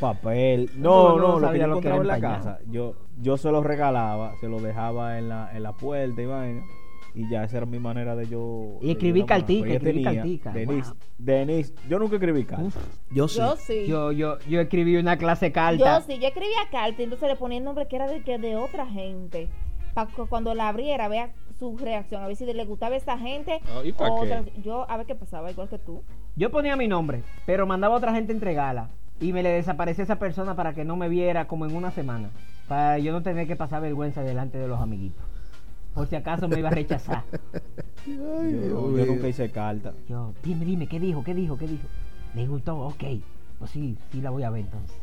papel, No, no, no no, lo que yo encontraba en la casa, yo, yo se lo regalaba, se lo dejaba en la, en la puerta y vaina. Y ya esa era mi manera de yo. Y de escribí yo cartica, ella escribí cartica, wow. Denise, yo nunca escribí carta. Yo sí. Yo sí. yo, yo, yo escribí una clase Yo carta. sí, yo escribía carta y entonces le ponía el nombre que era de, que de otra gente. Para que cuando la abriera vea su reacción, a ver si le gustaba a esa gente. Ah, ¿y o qué? otra- Yo, a ver qué pasaba, igual que tú. Yo ponía mi nombre, pero mandaba a otra gente a entregarla. Y me le desaparecía esa persona para que no me viera como en una semana. Para yo no tener que pasar vergüenza delante de los amiguitos. Por si acaso me iba a rechazar. Ay, Yo, Dios yo mío. nunca hice carta. Yo, dime, dime, ¿qué dijo? ¿Qué dijo? ¿Qué dijo? ¿Le gustó? Ok. Pues sí, sí la voy a ver entonces.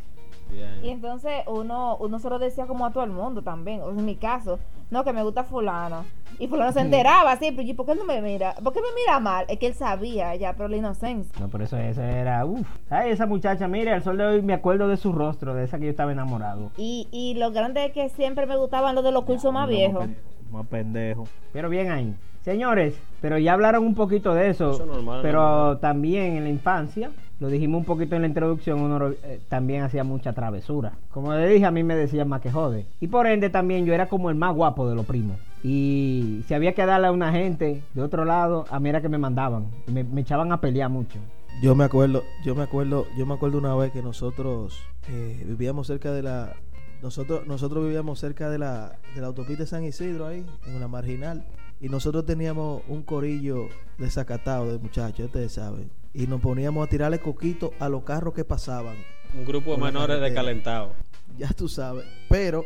Bien. Y entonces uno, uno se lo decía como a todo el mundo también. O en mi caso, no, que me gusta fulano. Y fulano se enteraba siempre. Y yo, ¿por qué no me mira? ¿Por qué me mira mal? Es que él sabía ya, pero la inocencia. No, por eso esa era, uff. Ay, esa muchacha, mire, al sol de hoy me acuerdo de su rostro, de esa que yo estaba enamorado. Y, y lo grande es que siempre me gustaban los de los cursos más viejos. Más pendejo. Pero bien ahí. Señores, pero ya hablaron un poquito de eso. Eso es normal, pero normal. también en la infancia, lo dijimos un poquito en la introducción, uno eh, también hacía mucha travesura. Como le dije, a mí me decían más que jode. Y por ende también yo era como el más guapo de los primos. Y si había que darle a una gente de otro lado, a mí era que me mandaban. Me echaban a pelear mucho. Yo me acuerdo, yo me acuerdo, yo me acuerdo una vez que nosotros eh, vivíamos cerca de la nosotros nosotros vivíamos cerca de la de la autopista de San Isidro ahí, en una marginal y nosotros teníamos un corillo desacatado de muchachos, ustedes saben, y nos poníamos a tirarle coquito a los carros que pasaban. Un grupo de menores descalentados. Ya tú sabes, pero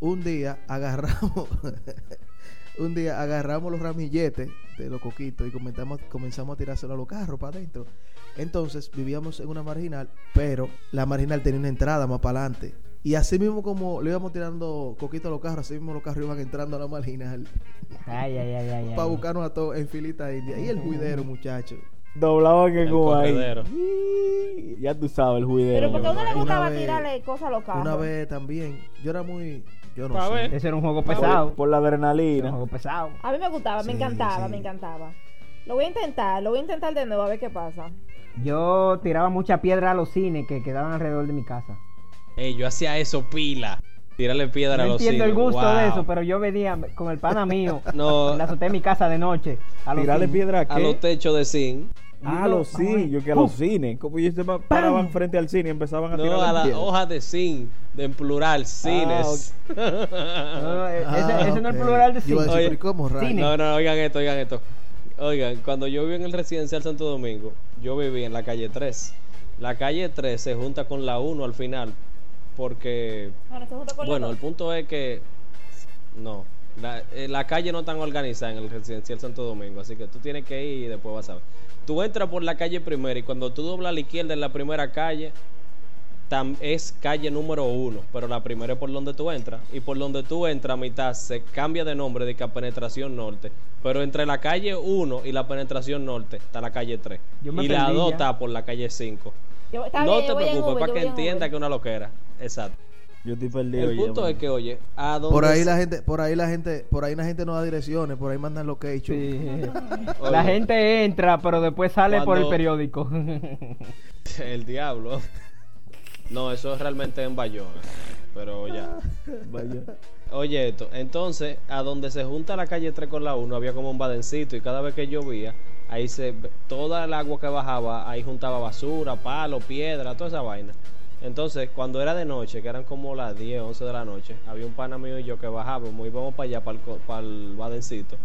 un día agarramos <laughs> un día agarramos los ramilletes de los coquitos y comenzamos, comenzamos a tirárselo a los carros para adentro. Entonces vivíamos en una marginal, pero la marginal tenía una entrada más para adelante. Y así mismo como le íbamos tirando coquitos a los carros, así mismo los carros iban entrando a la marginal Ay, ay, ay, ay. para buscarnos a todos en filita india. Y el juidero, muchacho. Doblaban en El Cuba ahí. Ya tú sabes, el juidero. Pero porque a uno le gustaba vez- tirarle cosas a los carros. Una vez también, yo era muy, yo no sé. Ese era un juego pesado. Por la Era un adrenalina. juego pesado. A mí me gustaba, me encantaba, sí. me encantaba. Lo voy a intentar, lo voy a intentar de nuevo a ver qué pasa. Yo tiraba mucha piedra a los cines que quedaban alrededor de mi casa. Ey, yo hacía eso pila. Tirarle piedra No a los entiendo el cines. gusto de eso, pero yo venía con el pana mío. <laughs> No. en la azotea de mi casa de noche. A Tirarle piedra a A los qué? techos de zinc. Ah, a los cines. Yo que a los cines. Como ellos se pa- paraban frente al cine y empezaban a No, tirar a las hojas de zinc, de en plural, cines. No, no, e- ese, Ah, ese no es ok. plural de cine. Oye, pero ¿y cómo. No, no, oigan esto, oigan esto. Oigan, cuando yo viví en el residencial Santo Domingo, yo viví en la calle 3. La calle 3 se junta con la 1 al final, porque, Bueno, el punto es que, no, la, eh, la calle no está organizada en el residencial Santo Domingo, así que tú tienes que ir y después vas a ver. Tú entras por la calle primera y cuando tú doblas a la izquierda en la primera calle, tam- es calle número uno, pero la primera es por donde tú entras. Y por donde tú entras, a mitad se cambia de nombre de que a penetración norte. Pero entre la calle 1 y la penetración norte está la calle 3. Yo me Y la perdí 2 ya. está por la calle 5. Yo- está No bien, te preocupes, para que entienda que es una loquera. Exacto. Yo estoy perdido. El punto es que, oye, a donde Por ahí la gente, por ahí la gente, por ahí la gente no da direcciones, por ahí mandan location. Sí. <laughs> La gente entra, pero después sale por el periódico. <laughs> El diablo. No, eso es realmente en Bayona. Pero ya. Oye, esto, entonces, a donde se junta la calle 3 con la 1, había como un badencito y cada vez que llovía, ahí se, toda el agua que bajaba, ahí juntaba basura, palo, piedra, toda esa vaina. Entonces, cuando era de noche, que eran como las 10, 11 de la noche, había un pana mío y yo que bajábamos, íbamos para allá, para el, para el badencito,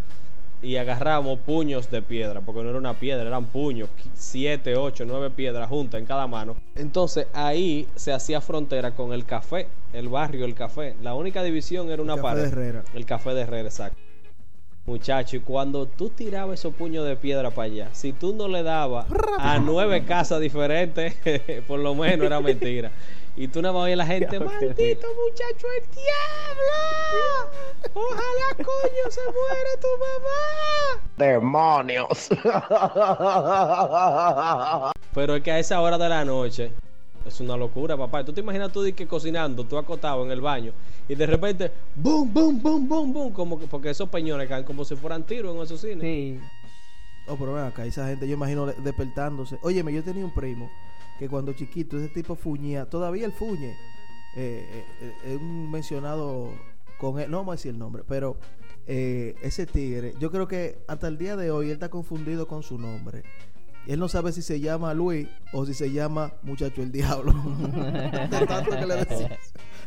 y agarrábamos puños de piedra, porque no era una piedra, eran puños, 7, 8, 9 piedras juntas en cada mano. Entonces ahí se hacía frontera con el café, el barrio, el café. La única división era una Café pared. de Herrera. El café de Herrera, exacto. Muchacho, y cuando tú tirabas esos puños de piedra para allá, si tú no le dabas a <laughs> nueve casas diferentes, <laughs> por lo menos era mentira. Y tú nada más oías a la gente, maldito muchacho, el diablo. <laughs> Ojalá coño se muera tu mamá. Pero es que a esa hora de la noche es una locura, papá. Tú te imaginas tú de que cocinando, tú acostado en el baño y de repente, boom, boom, boom, boom, boom, como que, porque esos peñones caen como si fueran tiros en esos cines. sí. Oh, pero ven acá, esa gente, yo imagino de- despertándose. Óyeme, yo tenía un primo que cuando chiquito ese tipo fuñía, todavía él fuñe. Eh, eh, eh, un mencionado con él, no vamos a decir el nombre, pero eh, ese tigre, yo creo que hasta el día de hoy él está confundido con su nombre. Él no sabe si se llama Luis o si se llama Muchacho el Diablo. <laughs> de tanto que le decía.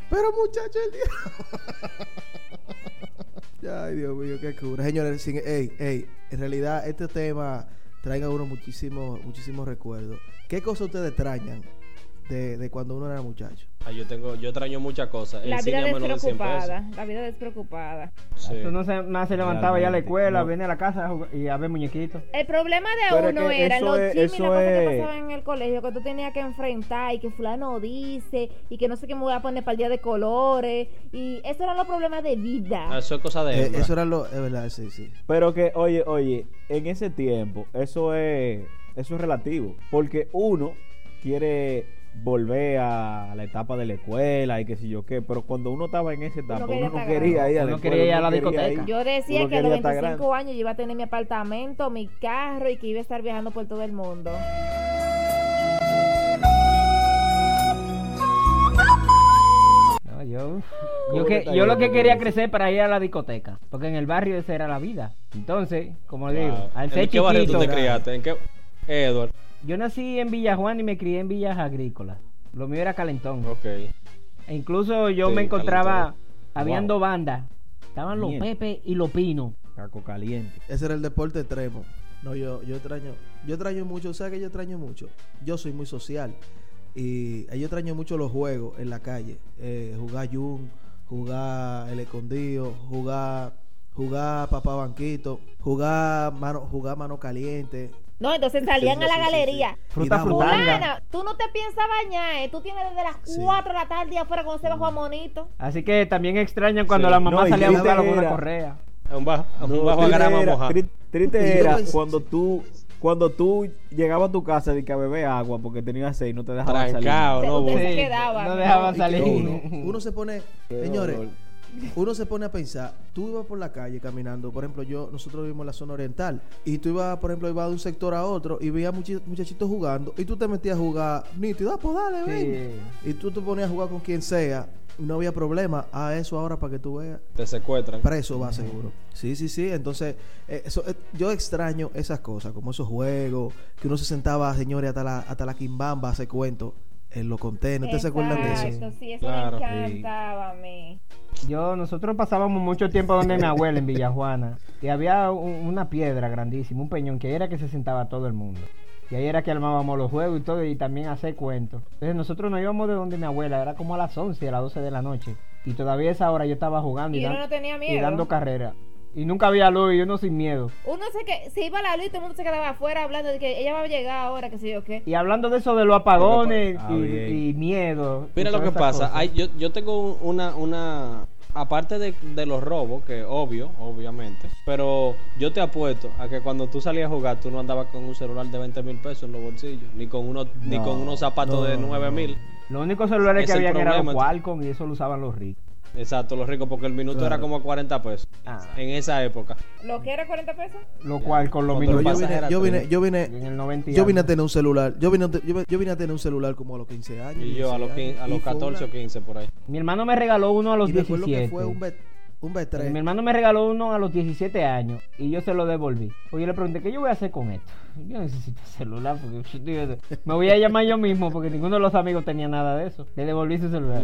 Pero Muchacho el Diablo. <laughs> Ay, Dios mío, qué cura. Señores, sin, ey, ey, en realidad este tema trae a uno muchísimos, muchísimos recuerdos. ¿Qué cosas ustedes extrañan de, de cuando uno era muchacho? Ah, yo tengo, yo extraño muchas cosas. La vida a menos de 100 pesos. despreocupada, la vida despreocupada. Sí. Tú no se, más se levantaba ya a la escuela, no. viene a la casa a jugar- y a ver muñequitos. El problema de Pero es uno que era los es- chismes las cosas que pasaban en el colegio que tú tenías que enfrentar y que fulano dice y que no sé qué me voy a poner para el día de colores y eso eran los problemas de vida. Ah, Eso es cosa de Eh, eso era lo, es verdad, sí, sí. Pero que, oye, oye, en ese tiempo, eso es, eso es relativo. Porque uno quiere volver a la etapa de la escuela y qué sé yo qué. Pero cuando uno estaba en esa etapa, uno no quería grande. ir a la Uno escuela, quería ir a uno la quería discoteca. ir- Yo decía uno que a los quería estar 25 grande. años yo iba a tener mi apartamento, mi carro y que iba a estar viajando por todo el mundo. No, yo, ¿Cómo yo, que yo lo que quería crecer para ir a la discoteca, porque en el barrio esa era la vida. Entonces, como digo, Wow. al ser ¿En qué barrio tú te criaste? ¿En qué? Edward. Yo nací en Villa Juan y me crié en villas agrícolas. Lo mío era calentón. Ok. E incluso yo Sí, me encontraba, calentón. habían Wow. dos bandas. Estaban los. Pepe y los Pino. Caco caliente. Ese era el deporte extremo. No, yo, yo extraño, yo extraño mucho, ¿sabes que yo extraño mucho? Yo soy muy social y eh, yo extraño mucho los juegos en la calle. Eh, jugar Jun, jugar el escondido, jugar, jugar papá banquito, jugar mano, jugar mano caliente. No, entonces salían Sí, a la sí, sí, sí. galería. Fruta. Fulana, tú no te piensas bañar, eh. tú tienes desde las Sí. 4 de la tarde afuera cuando se Juan Monito. Así que también extrañan cuando Sí. la mamá No, salía a con una correa. Un bajo, un No, bajo a triste grama era- Triste cuando tú cuando tú llegabas a tu casa de que a beber agua porque tenías sed y no te dejaban Trancado, Se- no, se quedaba. no dejaban salir. uno, uno se pone, Qué señores, dolor. Uno se pone a pensar, tú ibas por la calle caminando, por ejemplo, yo, nosotros vivimos en la zona oriental, y tú ibas, por ejemplo, ibas de un sector a otro y veías muchachitos jugando, y tú te metías a jugar nítido, ah, pues dale, ven. Y tú te ponías a jugar con quien sea, no había problema, a eso ahora para que tú veas. te secuestran. Preso va seguro. Sí, sí, sí. Entonces, eh, eso, eh, yo extraño esas cosas, como esos juegos, que uno se sentaba, señores, hasta la, hasta la quimbamba a hacer cuentos en los contenedores. ¿Ustedes se acuerdan de eso? Sí, eso Claro. me encantaba a mí. Yo, nosotros pasábamos mucho tiempo donde mi abuela en Villajuana. Y había un- una piedra grandísima, un peñón, que ahí era que se sentaba todo el mundo. Y ahí era que armábamos los juegos y todo, y también hacer cuentos. Entonces nosotros nos íbamos de donde mi abuela, era como a las 11, a las 12 de la noche. Y todavía a esa hora yo estaba jugando y, Y uno dan- no tenía y miedo. dando carrera. Y nunca había luz y uno sin miedo. Uno se que se iba a la luz y todo el mundo se quedaba afuera hablando de que ella va a llegar ahora, que sé yo qué. Y hablando de eso de los apagones Ah, y, miedo. y Mira lo que pasa, hay, yo, yo tengo un- una, una, aparte de, de los robos, que obvio, obviamente, pero yo te apuesto a que cuando tú salías a jugar, tú no andabas con un celular de 20 mil pesos en los bolsillos, ni con unos, ni con unos zapatos no, de no, 9 mil. Los únicos celulares Es que el habían eran los. Qualcomm y eso lo usaban los ricos. Exacto, los ricos, porque el minuto Claro. era como a 40 pesos Ah. en esa época. ¿Lo que era 40 pesos? Lo cual con los minutos. yo vine, yo vine, yo vine, en el 90 y yo vine a tener un celular. Yo vine, yo, vine a tener un celular como a los 15 años. Y yo a los, 16 15 a los y fue 14 o una- 15 por ahí. Mi hermano me regaló uno a los Y me acuerdo 17. que fue un, B, un B3. Mi hermano me regaló uno a los 17 años y yo se lo devolví. Pues yo le pregunté, ¿qué yo voy a hacer con esto? Yo necesito celular porque me voy a llamar yo mismo porque ninguno de los amigos tenía nada de eso. Le devolví su celular.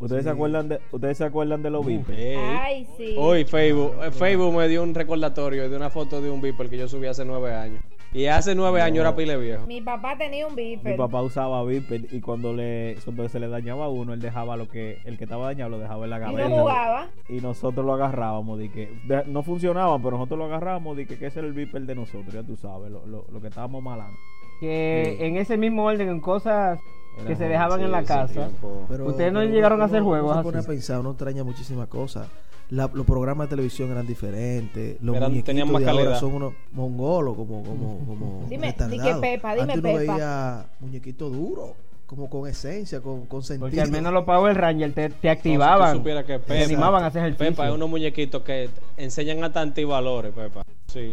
¿Ustedes se acuerdan de ustedes se acuerdan de los Vipers? Ey. Ay, sí. Hoy Facebook, eh, Facebook me dio un recordatorio de una foto de un Viper que yo subí hace 9 años. Y hace 9 años era pile viejo. Mi papá tenía un Mi Viper. papá usaba Viper y cuando le cuando se le dañaba a uno, él dejaba lo que el que estaba dañado lo dejaba en la Y gaveta. no jugaba. Y nosotros lo agarrábamos, de que de- no funcionaban, pero nosotros lo agarrábamos, de que, que ese era el Viper de nosotros, ya tú sabes, lo, lo, lo que estábamos malando. Que Sí. en ese mismo orden, en cosas Era que se dejaban Sí, en la casa. Pero- Ustedes no pero llegaron a uno- hacer uno juegos se pone así. a pensar, uno extraña muchísimas cosas. La- los programas de televisión eran diferentes. Los Eran- muñequitos tenían más de ahora son unos mongolos, como, como, como <laughs> Dime, retardados. di que Pepa, dime Antes uno Pepa. veía muñequitos duros, como con esencia, con, con sentido. Porque al menos los Power Rangers te, te No, si activaban. supieras que te Pepa, animaban a hacer ejercicio. Pepa es unos muñequitos que enseñan hasta antivalores, Pepa. Sí.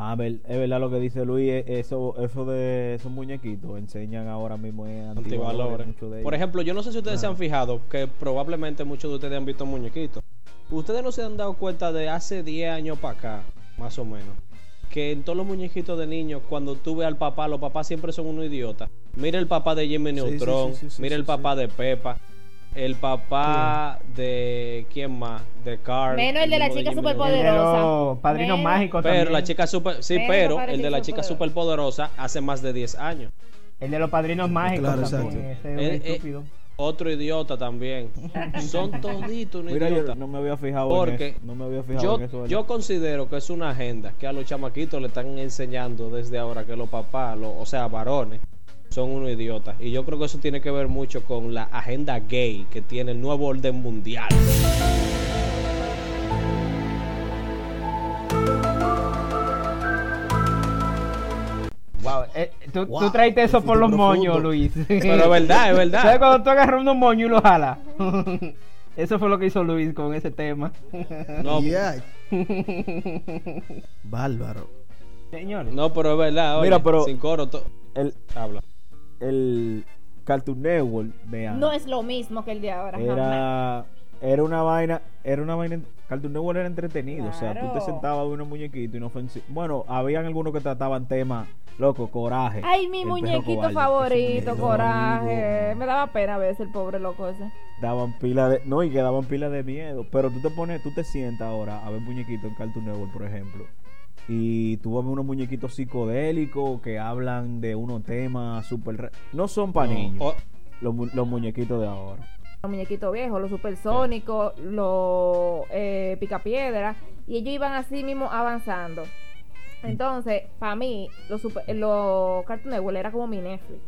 Ah, ver- es verdad lo que dice Luis, eh, eso, eso de esos muñequitos enseñan ahora mismo en Antivalores. Por ejemplo, yo no sé si ustedes se han fijado que probablemente muchos de ustedes han visto muñequitos. Ustedes no se han dado cuenta de hace 10 años para acá, más o menos, que en todos los muñequitos de niños, cuando tú ves al papá, los papás siempre son unos idiotas. Mira el papá de Jimmy Sí, sí, Neutron, sí, sí, sí, mira el sí, papá de Pepa, el papá de quién más, de Carl. Menos el de la chica El superpoderosa. los padrinos Menos- mágicos Pero también. la chica super, sí, Pero el de la chica superpoderosa. hace más de 10 años. El de los padrinos mágicos Claro, también. exacto. Ese es un Eh, eh, estúpido. Otro idiota también. <laughs> Son toditos un Mira, yo no me había fijado Porque en eso. No me había fijado Yo, en eso. yo considero que es una agenda que a los chamaquitos le están enseñando desde ahora que los papás, los- o sea, varones, son unos idiotas. Y yo creo que eso tiene que ver mucho con la agenda gay que tiene el nuevo orden mundial. Wow, eh, tú, Wow, tú traiste eso por los moños. Luis. <laughs> Pero es verdad, es verdad. ¿Sabes cuando tú agarras unos moños y los jalas? <laughs> Eso fue lo que hizo Luis con ese tema. <laughs> No, Yeah. Bárbaro. Señores. no, pero es verdad. Mira, oye, pero- sin coro, to- El, habla. El Cartoon Network de No es lo mismo que el de ahora. jamás. era, era una vaina, era una vaina, Cartoon Network era entretenido, o sea, tú te sentabas ver unos muñequitos inofensivos. Bueno, habían algunos que trataban temas, loco, coraje. Ay, mi muñequito cobarde, favorito, coraje. Me daba pena a veces el pobre loco ese. Daban pila de, no, y que daban pila de miedo, pero tú te pones, tú te sientas ahora a ver muñequitos en Cartoon Network, por ejemplo. Y tú vas a ver unos muñequitos psicodélicos que hablan de unos temas súper... re- No son para No, los, mu- los muñequitos de ahora. los muñequitos viejos, los supersónicos, los eh, picapiedras, y ellos iban así mismo avanzando. Entonces, para mí, los, super, los Cartoon Network era como mi Netflix.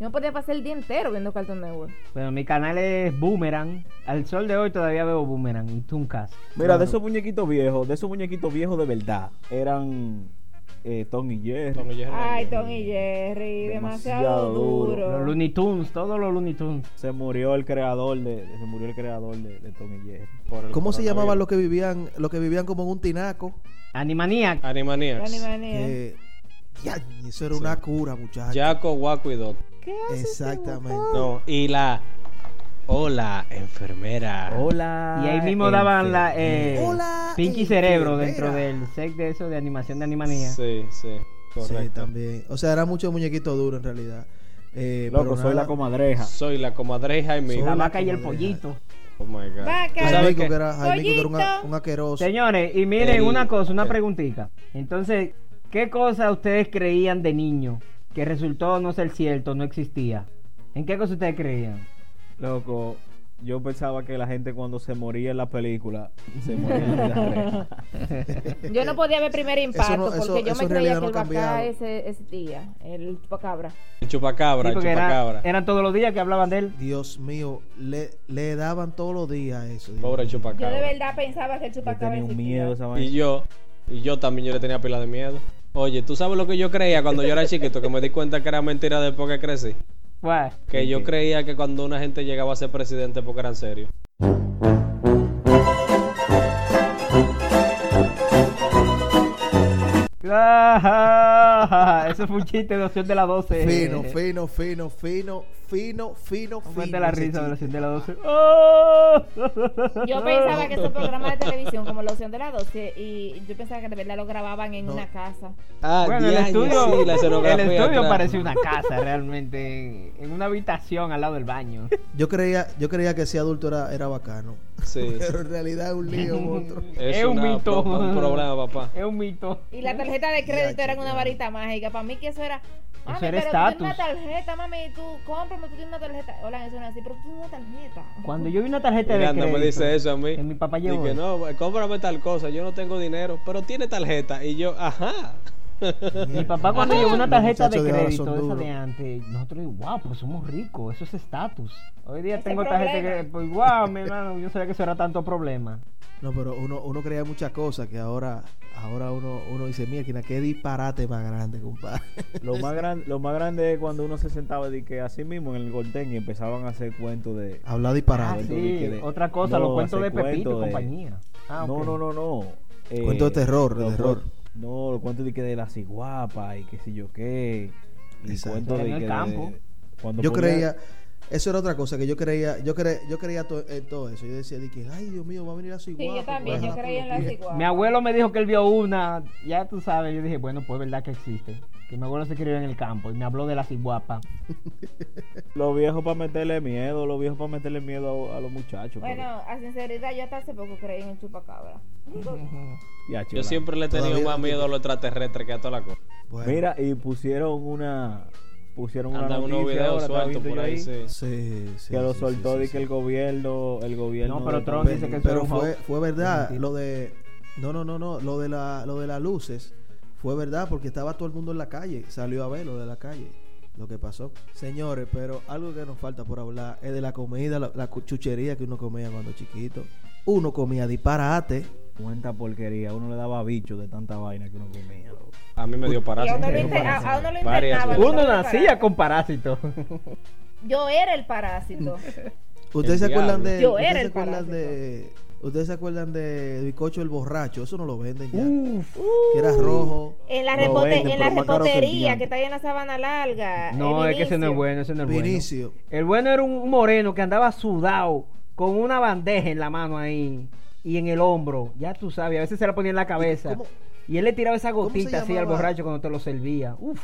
Yo no podía pasar el día entero viendo Cartoon Network. Bueno, mi canal es Boomerang. Al sol de hoy todavía veo Boomerang y Tunkas. Mira, de esos muñequitos viejos, de esos muñequitos viejos de verdad, eran eh, Tom y Jerry. Tom y Jerry Ay. Tom y Jerry, demasiado, Demasiado duro. duro. Los Looney Tunes, todos los Looney Tunes. Se murió el creador de, se murió el creador de, de Tom y Jerry. Por el ¿Cómo se llamaban los que vivían, los que vivían como en un tinaco? Animaniac. Animaniacs. Animaniacs. Eh, ya, eso era una cura, muchachos. Jaco, Waco y Doc. Exactamente. No, y la. Hola, enfermera. Hola. Y ahí mismo daban la eh, Hola, Pinky Cerebro dentro del set de eso de animación de Animaniac. Sí, sí. Correcto. Sí, también. O sea, era mucho muñequito duro en realidad. Eh, Loco, pero soy nada. la comadreja. Soy la comadreja y mi. La vaca y el pollito. Oh my god. Vaca. ¿Tú sabes Jaimico, qué? que era, Jaimico, que era un, a- un asqueroso. Señores, y miren El- una cosa, una ¿qué? preguntita. Entonces, ¿qué cosa ustedes creían de niño que resultó no ser cierto, no existía? ¿En qué cosa ustedes creían? Loco, yo pensaba que la gente cuando se moría en la película se <laughs> moría en la vida. Yo no podía ver primer impacto no- eso- porque yo me creía que el vaca ese, ese día, el chupacabra. El chupacabra, Sí, el era- chupacabra. eran todos los días que hablaban de él. Dios mío, le, le daban todos los días eso. Dios Pobre mío. Yo chupacabra. de verdad pensaba que el Yo chupacabra tenía un existía. miedo esa. Y yo, y yo también yo le tenía pila de miedo. Oye, ¿tú sabes lo que yo creía cuando yo era <laughs> chiquito? Que me di cuenta que era mentira después que crecí. Guau. Que yo creía que cuando una gente llegaba a ser presidente porque eran serios. Eso fue un chiste de opción de la 12. Fino, fino, fino, fino, fino, fino, fino. la risa de la opción de la 12. ¡Oh! <laughs> Yo pensaba que esos <laughs> programas de televisión, como la opción de la 12, y yo pensaba que de verdad lo grababan en No. una casa. Ah, Bueno, el estudio, sí, la escenografía el estudio parecía una <laughs> casa realmente, en, en una habitación al lado del baño. Yo creía, yo creía que ser adulto era, era bacano. Sí, Pero en realidad es un lío, es, Es un mito. un problema, papá. Es un mito. Y la tarjeta de crédito era una varita mágica. Para mí que eso era... Mami, era pero tú estatus. tienes una tarjeta, mami, tú cómprame, tú tienes una tarjeta. Hola, eso no es así, pero tú tienes una tarjeta. Cuando yo vi una tarjeta de crédito, me dice eso a mí. que mi papá Y llevó que eso. no, cómprame tal cosa, yo no tengo dinero, pero tiene tarjeta. Y yo, ajá. Mi papá cuando llevó una tarjeta de de crédito, son esa de antes, nosotros digo, wow, pues somos ricos, eso es estatus. Hoy día tengo tarjeta problema. que, pues wow, mi hermano, yo sabía que eso era tanto problema. No, pero uno, uno creía muchas cosas que ahora, ahora uno, uno dice, mira, qué disparate más grande, compadre. Lo más grande, lo más grande es cuando uno se sentaba de que así mismo en el Golden y empezaban a hacer cuentos de Hablar Ah, disparate. Cuento sí, de de- otra cosa, no, los cuentos de Pepito y de- compañía. Ah, No, no, no, no. Eh, Cuento de terror, de terror. No, los cuentos de que de la ciguapa y qué sé yo qué. Y Exacto. cuentos En de el que de- campo. cuando Yo creía, eso era otra cosa que yo creía, yo creía, yo creía to- en todo eso. Yo decía, de que, ay, Dios mío, va a venir a su Sí, yo también, yo creía en la ciguapa. Mi abuelo me dijo que él vio una, ya tú sabes, yo dije, bueno, pues verdad que existe. Que mi abuelo se crió en el campo y me habló de la ciguapa. <laughs> Los viejos para meterle miedo, los viejos para meterle miedo a, a los muchachos. Bueno, a sinceridad, yo hasta hace poco creí en el chupacabra. pero- <laughs> Ya, Yo siempre le he tenido Todavía más miedo a los extraterrestres que a toda la cosa. Bueno, Mira, y pusieron una. Pusieron una Andan unos videos ahora, ¿estás sueltos por ahí, sí. sí, sí, que lo soltó sí, que sí. el gobierno, el gobierno. No, pero Trump dice que pero fue, fue verdad lo de no no no no lo de la lo de las luces fue verdad porque estaba todo el mundo en la calle salió a ver lo de la calle lo que pasó señores pero algo que nos falta por hablar es de la comida la, chuchería que uno comía cuando chiquito uno comía disparate Cuenta porquería, uno le daba bicho de tanta vaina que uno comía. A mí me dio Y a parásito. uno lo, inter- uno nacía con parásitos. Yo era el parásito. <laughs> ustedes El se acuerdan diablo. de Yo era se el acuerdan parásito. de ustedes se acuerdan de bizcocho el borracho eso no lo venden ya Uf. que era rojo En la, repote- venden, en la que está ahí en la sabana larga. No, es que ese no es bueno, ese no es bueno. El bueno era un moreno que andaba sudado con una bandeja en la mano ahí y en el hombro. Ya tú sabes, a veces se la ponía en la cabeza. cómo- Y él le tiraba esa gotita así al borracho cuando te lo servía. Uf,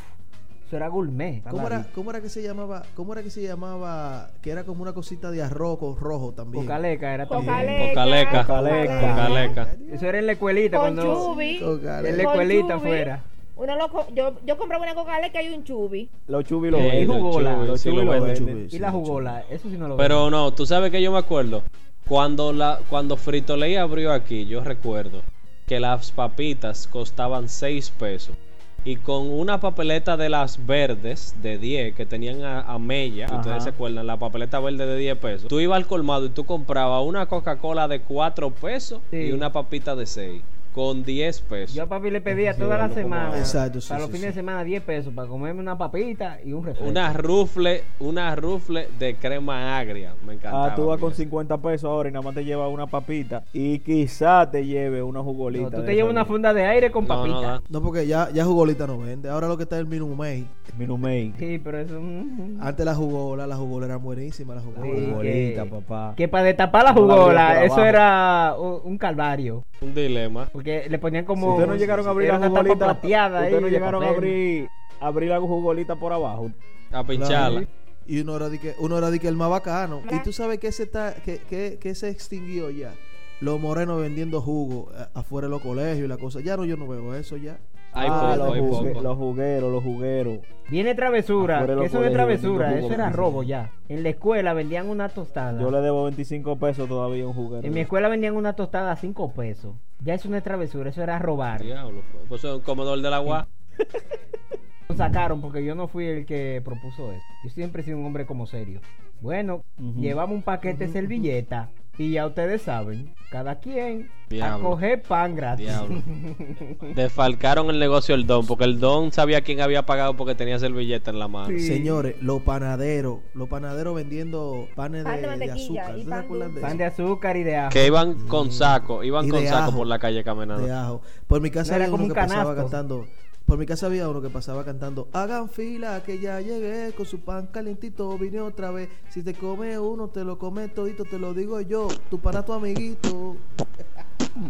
eso era gourmet. ¿Cómo era. ¿Cómo era que se llamaba? ¿Cómo era que se llamaba? Que era como una cosita de arroz con rojo también. Cocaleca era también. Cocaleca. Cocaleca. Cocaleca. Cocaleca. Eso era en la escuelita Con cuando chubi. Cocaleca. en la escuelita chubi. fuera. Uno lo co- yo, yo compraba una coca que hay un chubi. Los chubis lo venden. y jugola. chubi, Los sí chubis lo venden. Sí, Y la jugola, eso sí no lo veo. Pero no, tú sabes que yo me acuerdo. Cuando la cuando Frito Lay abrió aquí, yo recuerdo que las papitas costaban 6 pesos. Y con una papeleta de las verdes de 10 que tenían a, a Mella, Ajá. ustedes se acuerdan, la papeleta verde de 10 pesos. Tú ibas al colmado y tú comprabas una Coca-Cola de 4 pesos Sí. y una papita de 6 con 10 pesos. Yo a papi le pedía Sí, toda la semana. Exacto, sí, Para los sí, fines de semana 10 pesos para comerme una papita y un refresco. Una rufle, una rufle de crema agria. Me encantaba. Ah, tú vas con eso. 50 pesos ahora y nada más te llevas una papita y quizá te lleve una jugolita. No, tú te llevas una funda de aire con papita. no. No, porque ya, ya jugolita no vende. Ahora lo que está es el Minumei. Minumei. Sí, pero eso. mm, Antes la jugola, la jugola era buenísima, la jugola. Sí, Jugolita, que- papá. Que para destapar la No la abría jugola, eso era un, un calvario. Un dilema. Porque le ponían Si como. ustedes no llegaron a abrir la jugolita, plateada ustedes ahí no llegaron a abrir, abrir la jugolita por abajo. A pincharla. Y uno era de que, uno era de que el más bacano. Y tú sabes que se está, que, que, que se extinguió ya. Los morenos vendiendo jugo eh, afuera de los colegios y la cosa. Ya no, yo no veo eso ya. Hay Ah, poco, los, hay jugue- poco. los jugueros, los jugueros. Viene travesura, que eso no es travesura, eso era robo ya. En la escuela vendían una tostada. Yo le debo 25 pesos todavía a un juguero. En mi escuela vendían una tostada a 5 pesos. Ya eso no es travesura, eso era robar. Diablo, pues es un comedor del agua. <laughs> Lo sacaron porque yo no fui el que propuso eso. Yo siempre he sido un hombre como serio. Bueno, llevamos un paquete de servilleta y ya ustedes saben, cada quien a Diablo. coger pan gratis. Diablo. <laughs> Defalcaron el negocio el don, porque el don sabía quién había pagado porque tenía servilleta en la mano. Sí. Señores, los panaderos, los panaderos vendiendo panes Pan de, de de mantequilla azúcar. y ¿Ustedes se pan de pan eso? de azúcar y de ajo. Que iban con saco, iban con saco por la calle caminando. de ajo. Por mi casa No, era como uno un que pasaba canasto. cantando. Por mi casa había uno que pasaba cantando. Hagan fila que ya llegué con su pan calentito. Vine otra vez. Si te come uno, te lo come todito. Te lo digo yo. Tu para tu amiguito. <laughs>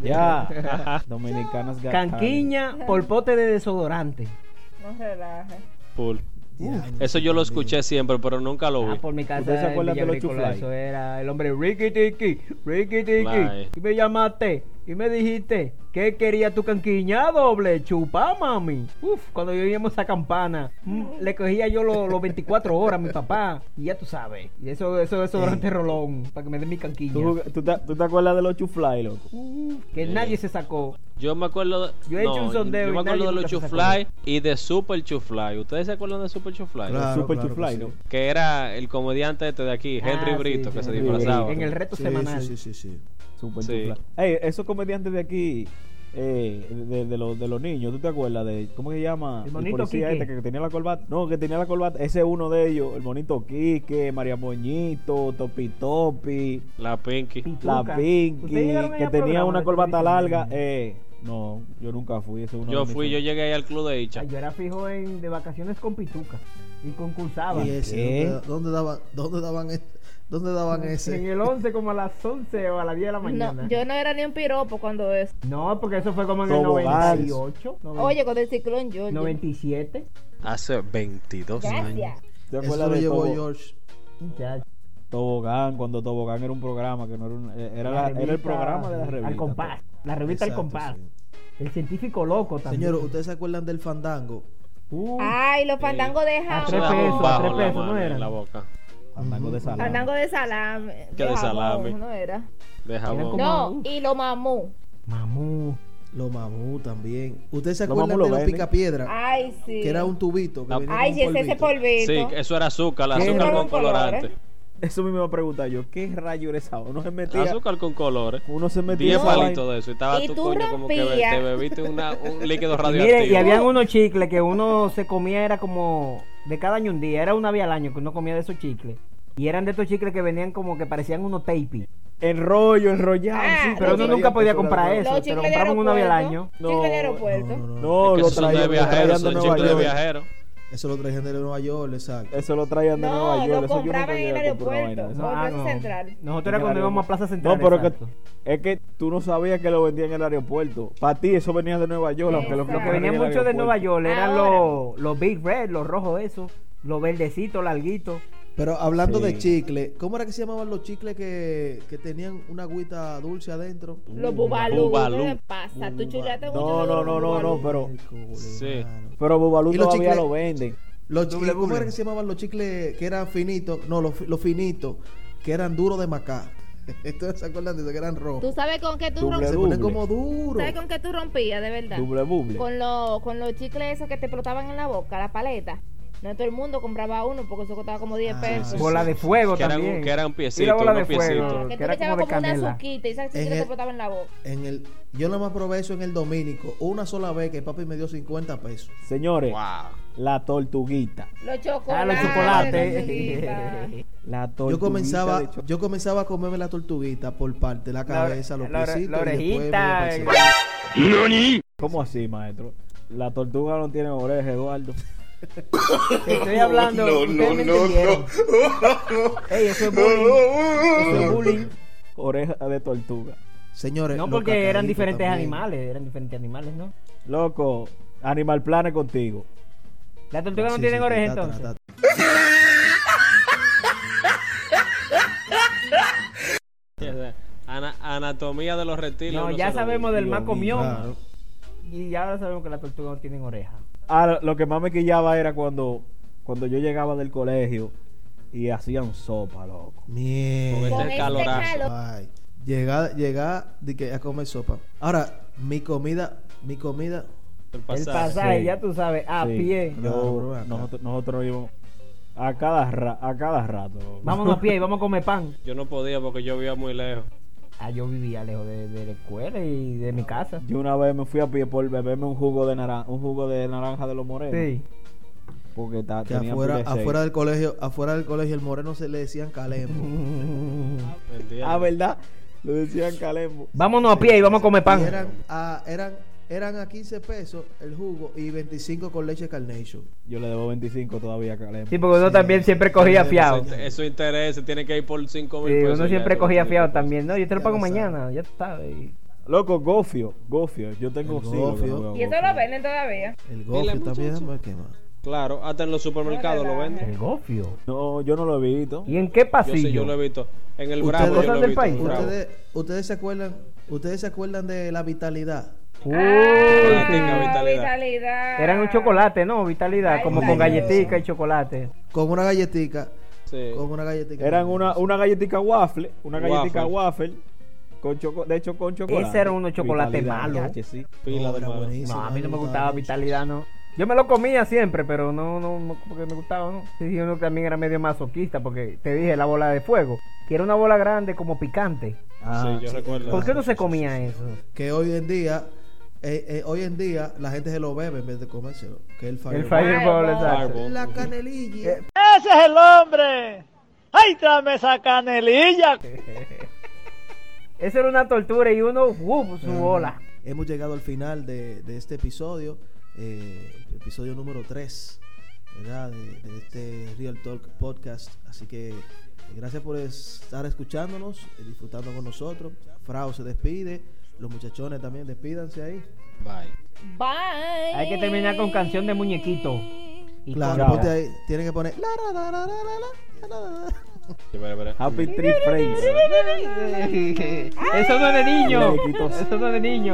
Ya. <laughs> Dominicanas Canquiña por pote de desodorante. No relaje. Eso yo lo escuché siempre, pero nunca lo vi. Ah, por mi casa ¿Ustedes se en acuerdan de los? Eso era el hombre Ricky Tiki, Ricky Tiki. Fly. Y me llamaste y me dijiste que quería tu canquiña doble, chupa mami. Uf, cuando yo oíamos esa campana, mm, le cogía yo los los 24 horas a mi papá. Y ya tú sabes. Y eso, eso es durante rolón, para que me den mi canquiña. ¿Tú, tú te, tú te acuerdas de los chuflay, loco? Que nadie se sacó. Yo me acuerdo de, Yo he hecho no, un sondeo yo me acuerdo de los Chufly y de Super Chufly. ¿Ustedes se acuerdan de Super Chufly? Claro, Super claro chuflay, que ¿no? sí. Que era el comediante este de aquí, Henry Ah, sí, Brito, que sí, se sí. disfrazaba. En el reto Sí, semanal. sí, sí, sí, sí. Super Sí. Ey, esos comediantes de aquí, eh, de, de los, de los niños, ¿tú te acuerdas de cómo se llama? El monito policía Quique. este que tenía la corbata. No, que tenía la corbata. Ese es uno de ellos. El monito Quique, María Moñito, Topi Topi, La Pinky. la. Pinky, ¿Ustedes llegaron a ir que tenía una corbata larga. Eh, no, yo nunca fui. Ese es uno Yo fui, yo llegué ahí al club de Icha. Ay, yo era fijo en, de vacaciones con Pituca. Y concursaba. Y. ¿dónde, dónde daban, dónde daban, e- dónde daban En ese? el 11 como a las 11 o a las 10 de la mañana. No, yo no era ni un piropo cuando eso. No, porque eso fue como en el Tobogán. 98, noven- Oye, con el ciclón George. 97. Hace 22 años. Gracias. ¿Te Eso lo llevó Tobo- George. Muchacho. Tobogán? Cuando Tobogán era un programa que no era un, eh, era, la- era el programa de la revista. Al compás. La revista Al Exacto, compás. sí. El científico loco también. Señores, ¿ustedes se acuerdan del fandango? Uh, Ay, los fandangos de Ah, tres pesos, tres en pesos, ¿no eran? en la boca. Fandango de salame. Fandango de salame. ¿Qué de salame? No era. De No, y lo mamú. mamú. Los mamú también. ¿Ustedes se mamú de lo los picapiedra? Ay, sí. Que era un tubito. Que Ah. venía Ay, es ese polvito. Sí, eso era azúcar, ¿Qué? azúcar con colorante. Eso mismo me iba a preguntar yo. ¿Qué rayo era esa? Uno se metía. Azúcar con colores. Uno se metía. 10 esa vaina. palitos de eso. Y estaba Y tu tú coño como que rompías. te bebiste una, un <laughs> líquido radioactivo. mire, y habían unos chicles que uno se comía, era como de cada año un día, era una vez al año que uno comía de esos chicles. Y eran de estos chicles que venían como que parecían unos tape. Enrollo, enrollado. Ah, sí, Pero uno nunca podía comprar eso. Te lo de compraban una vez al año. No, Chicles de No, aeropuerto. no, no, no. No, Es que lo de traían, lo viajeros, son de chicles de viajeros. Eso lo traían de Nueva York, exacto. Eso lo traían de No, Nueva York. lo eso yo compraban nunca en el aeropuerto. de No, en Plaza Central. Nosotros En era cuando íbamos a Plaza Central. No, pero que, es que tú no sabías que lo vendían en el aeropuerto. Para ti eso venía de Nueva York, aunque lo, que venía en mucho de Nueva. York eran los, los Big Red, los rojos esos, los verdecitos, larguitos. Pero hablando de chicle, ¿cómo era que se llamaban los chicles que, que tenían una agüita dulce adentro? Los bubalú. Bubalú. ¿Qué pasa? ¿Tú chuleaste mucho No, no, no, no, no, pero Sí. pero Bubalú ¿Y los todavía chicles? lo venden. Los chi- Doble ¿Cómo era que se llamaban los chicles que eran finitos? No, los, los finitos, que eran duros de macá. ¿Ustedes <laughs> se acuerdan de eso? Que eran ¿Tú rojos. sabes con qué tú Se rompías? ponen Doble. como duros. ¿Sabes con qué tú rompías, de verdad? Doble buble. Con, lo, con los chicles esos que te explotaban en la boca, la paleta. No todo el mundo compraba uno porque eso costaba como 10 Ah, pesos. sí, Bola de fuego Que también. que eran Y la piecitos, bola de fuego. que que tú era le como de como una azuquita y esa azuquita En te el- explotaba en la boca. En el, yo nada más probé eso en el dominico. Una sola vez que papi me dio 50 pesos. Señores, Wow. la tortuguita. Los Ah, chocolates. los chocolates. La tortuguita. <laughs> Yo comenzaba, cho- yo comenzaba a comerme la tortuguita por parte, la La- cabeza, los la piecitos. la y después me orejita, el eh. ¿Cómo así, maestro? La tortuga no tiene oreja, Eduardo. Estoy hablando. ustedes me entendieron. Ey, eso es bullying. Eso es bullying. Oreja de tortuga. Señores, No, porque eran diferentes también. animales. Eran diferentes animales, ¿no? Loco, Animal Planet contigo. Las tortugas no Sí, tienen sí, oreja ta, entonces. ta, <laughs> Ana- anatomía de los reptiles. No, ya sabemos del digo. maco mión. Claro. Y ya ahora sabemos que las tortugas no tienen oreja. Ah, lo que más me quillaba era cuando, cuando yo llegaba del colegio y hacían sopa, loco. Con Mierda. este Con este calorazo. calor. Ay, llegar, llegar de que a comer sopa. Ahora, mi comida, mi comida, El El pasaje. pasaje, Sí. ya tú sabes, a Sí. pie. Yo- bro, acá. nosotros, nosotros íbamos a cada, ra- a cada rato. <laughs> Vámonos a pie y vamos a comer pan. Yo no podía porque yo vivía muy lejos. Ah, yo vivía lejos de, de la escuela y de mi casa. Yo una vez me fui a pie por beberme un jugo de naranja, un jugo de naranja de los morenos. Sí. Porque ta- que tenía afuera, afuera del colegio, afuera del colegio el moreno se le decían calembo. <laughs> ¿entiendes? Ah, ¿verdad? Lo decían Calembo. Vámonos a pie y vamos a comer Y pan. eran a, eran, eran a 15 pesos el jugo y 25 con leche Carnation. Yo le debo 25 todavía a Calembo. Sí, porque uno Sí. también siempre cogía fiado. Eso, interés, tiene que ir por 5 mil Sí, pesos. uno siempre cogía fiado también. No, yo te lo pago mañana, ya sabes. Loco, Gofio, Gofio. Yo tengo que no Y eso lo venden todavía. El gofio también, ver qué más. Claro, hasta en los supermercados lo venden. El gofio. No, yo no lo he visto. ¿Y en qué Yo sí, pasillo? yo lo he visto. En el Ustedes- Bravo yo ¿Cosas lo he visto. en el país? Bravo. Ustedes, ustedes se acuerdan, ustedes se acuerdan de la vitalidad. Uy, sí. vitalidad. vitalidad. Eran un chocolate, ¿no? Vitalidad, Ay, como con galletica y chocolate. Con una galletica, Sí. con una galletica. Eran una, una galletica waffle, una Waffle. galletica waffle, con choco, de hecho con chocolate. Ese era uno chocolate Vitalidad, malo. sí. Pila No, de era malo. buenísimo, No, a mí no me gustaba vitalidad, no. Yo me lo comía siempre, pero no, no, no porque me gustaba, ¿no? Sí, uno también era medio masoquista, porque te dije la bola de fuego, que era una bola grande como picante. Ah, sí, yo recuerdo. ¿Por qué no se comía eso? Que hoy en día, eh, eh, hoy en día la gente se lo bebe en vez de comérselo. Que el El Fireball. Fireball, Fireball. Fireball. La canelilla. Eh, ¡Ese es el hombre! ¡Ay, tráeme esa canelilla! <laughs> Eso era una tortura y uno, ¡uh! su bola. Hemos llegado al final de, de este episodio, eh, episodio número 3, ¿verdad? De, de este Real Talk Podcast. Así que eh, gracias por estar escuchándonos, disfrutando con nosotros. Frau se despide, los muchachones también, despídanse ahí. Bye. Bye. Hay que terminar con canción de muñequito. Y claro, ponte ahí. Tienen que poner. Happy Tree Friends. Eso no es de niño. Eso no es de niño.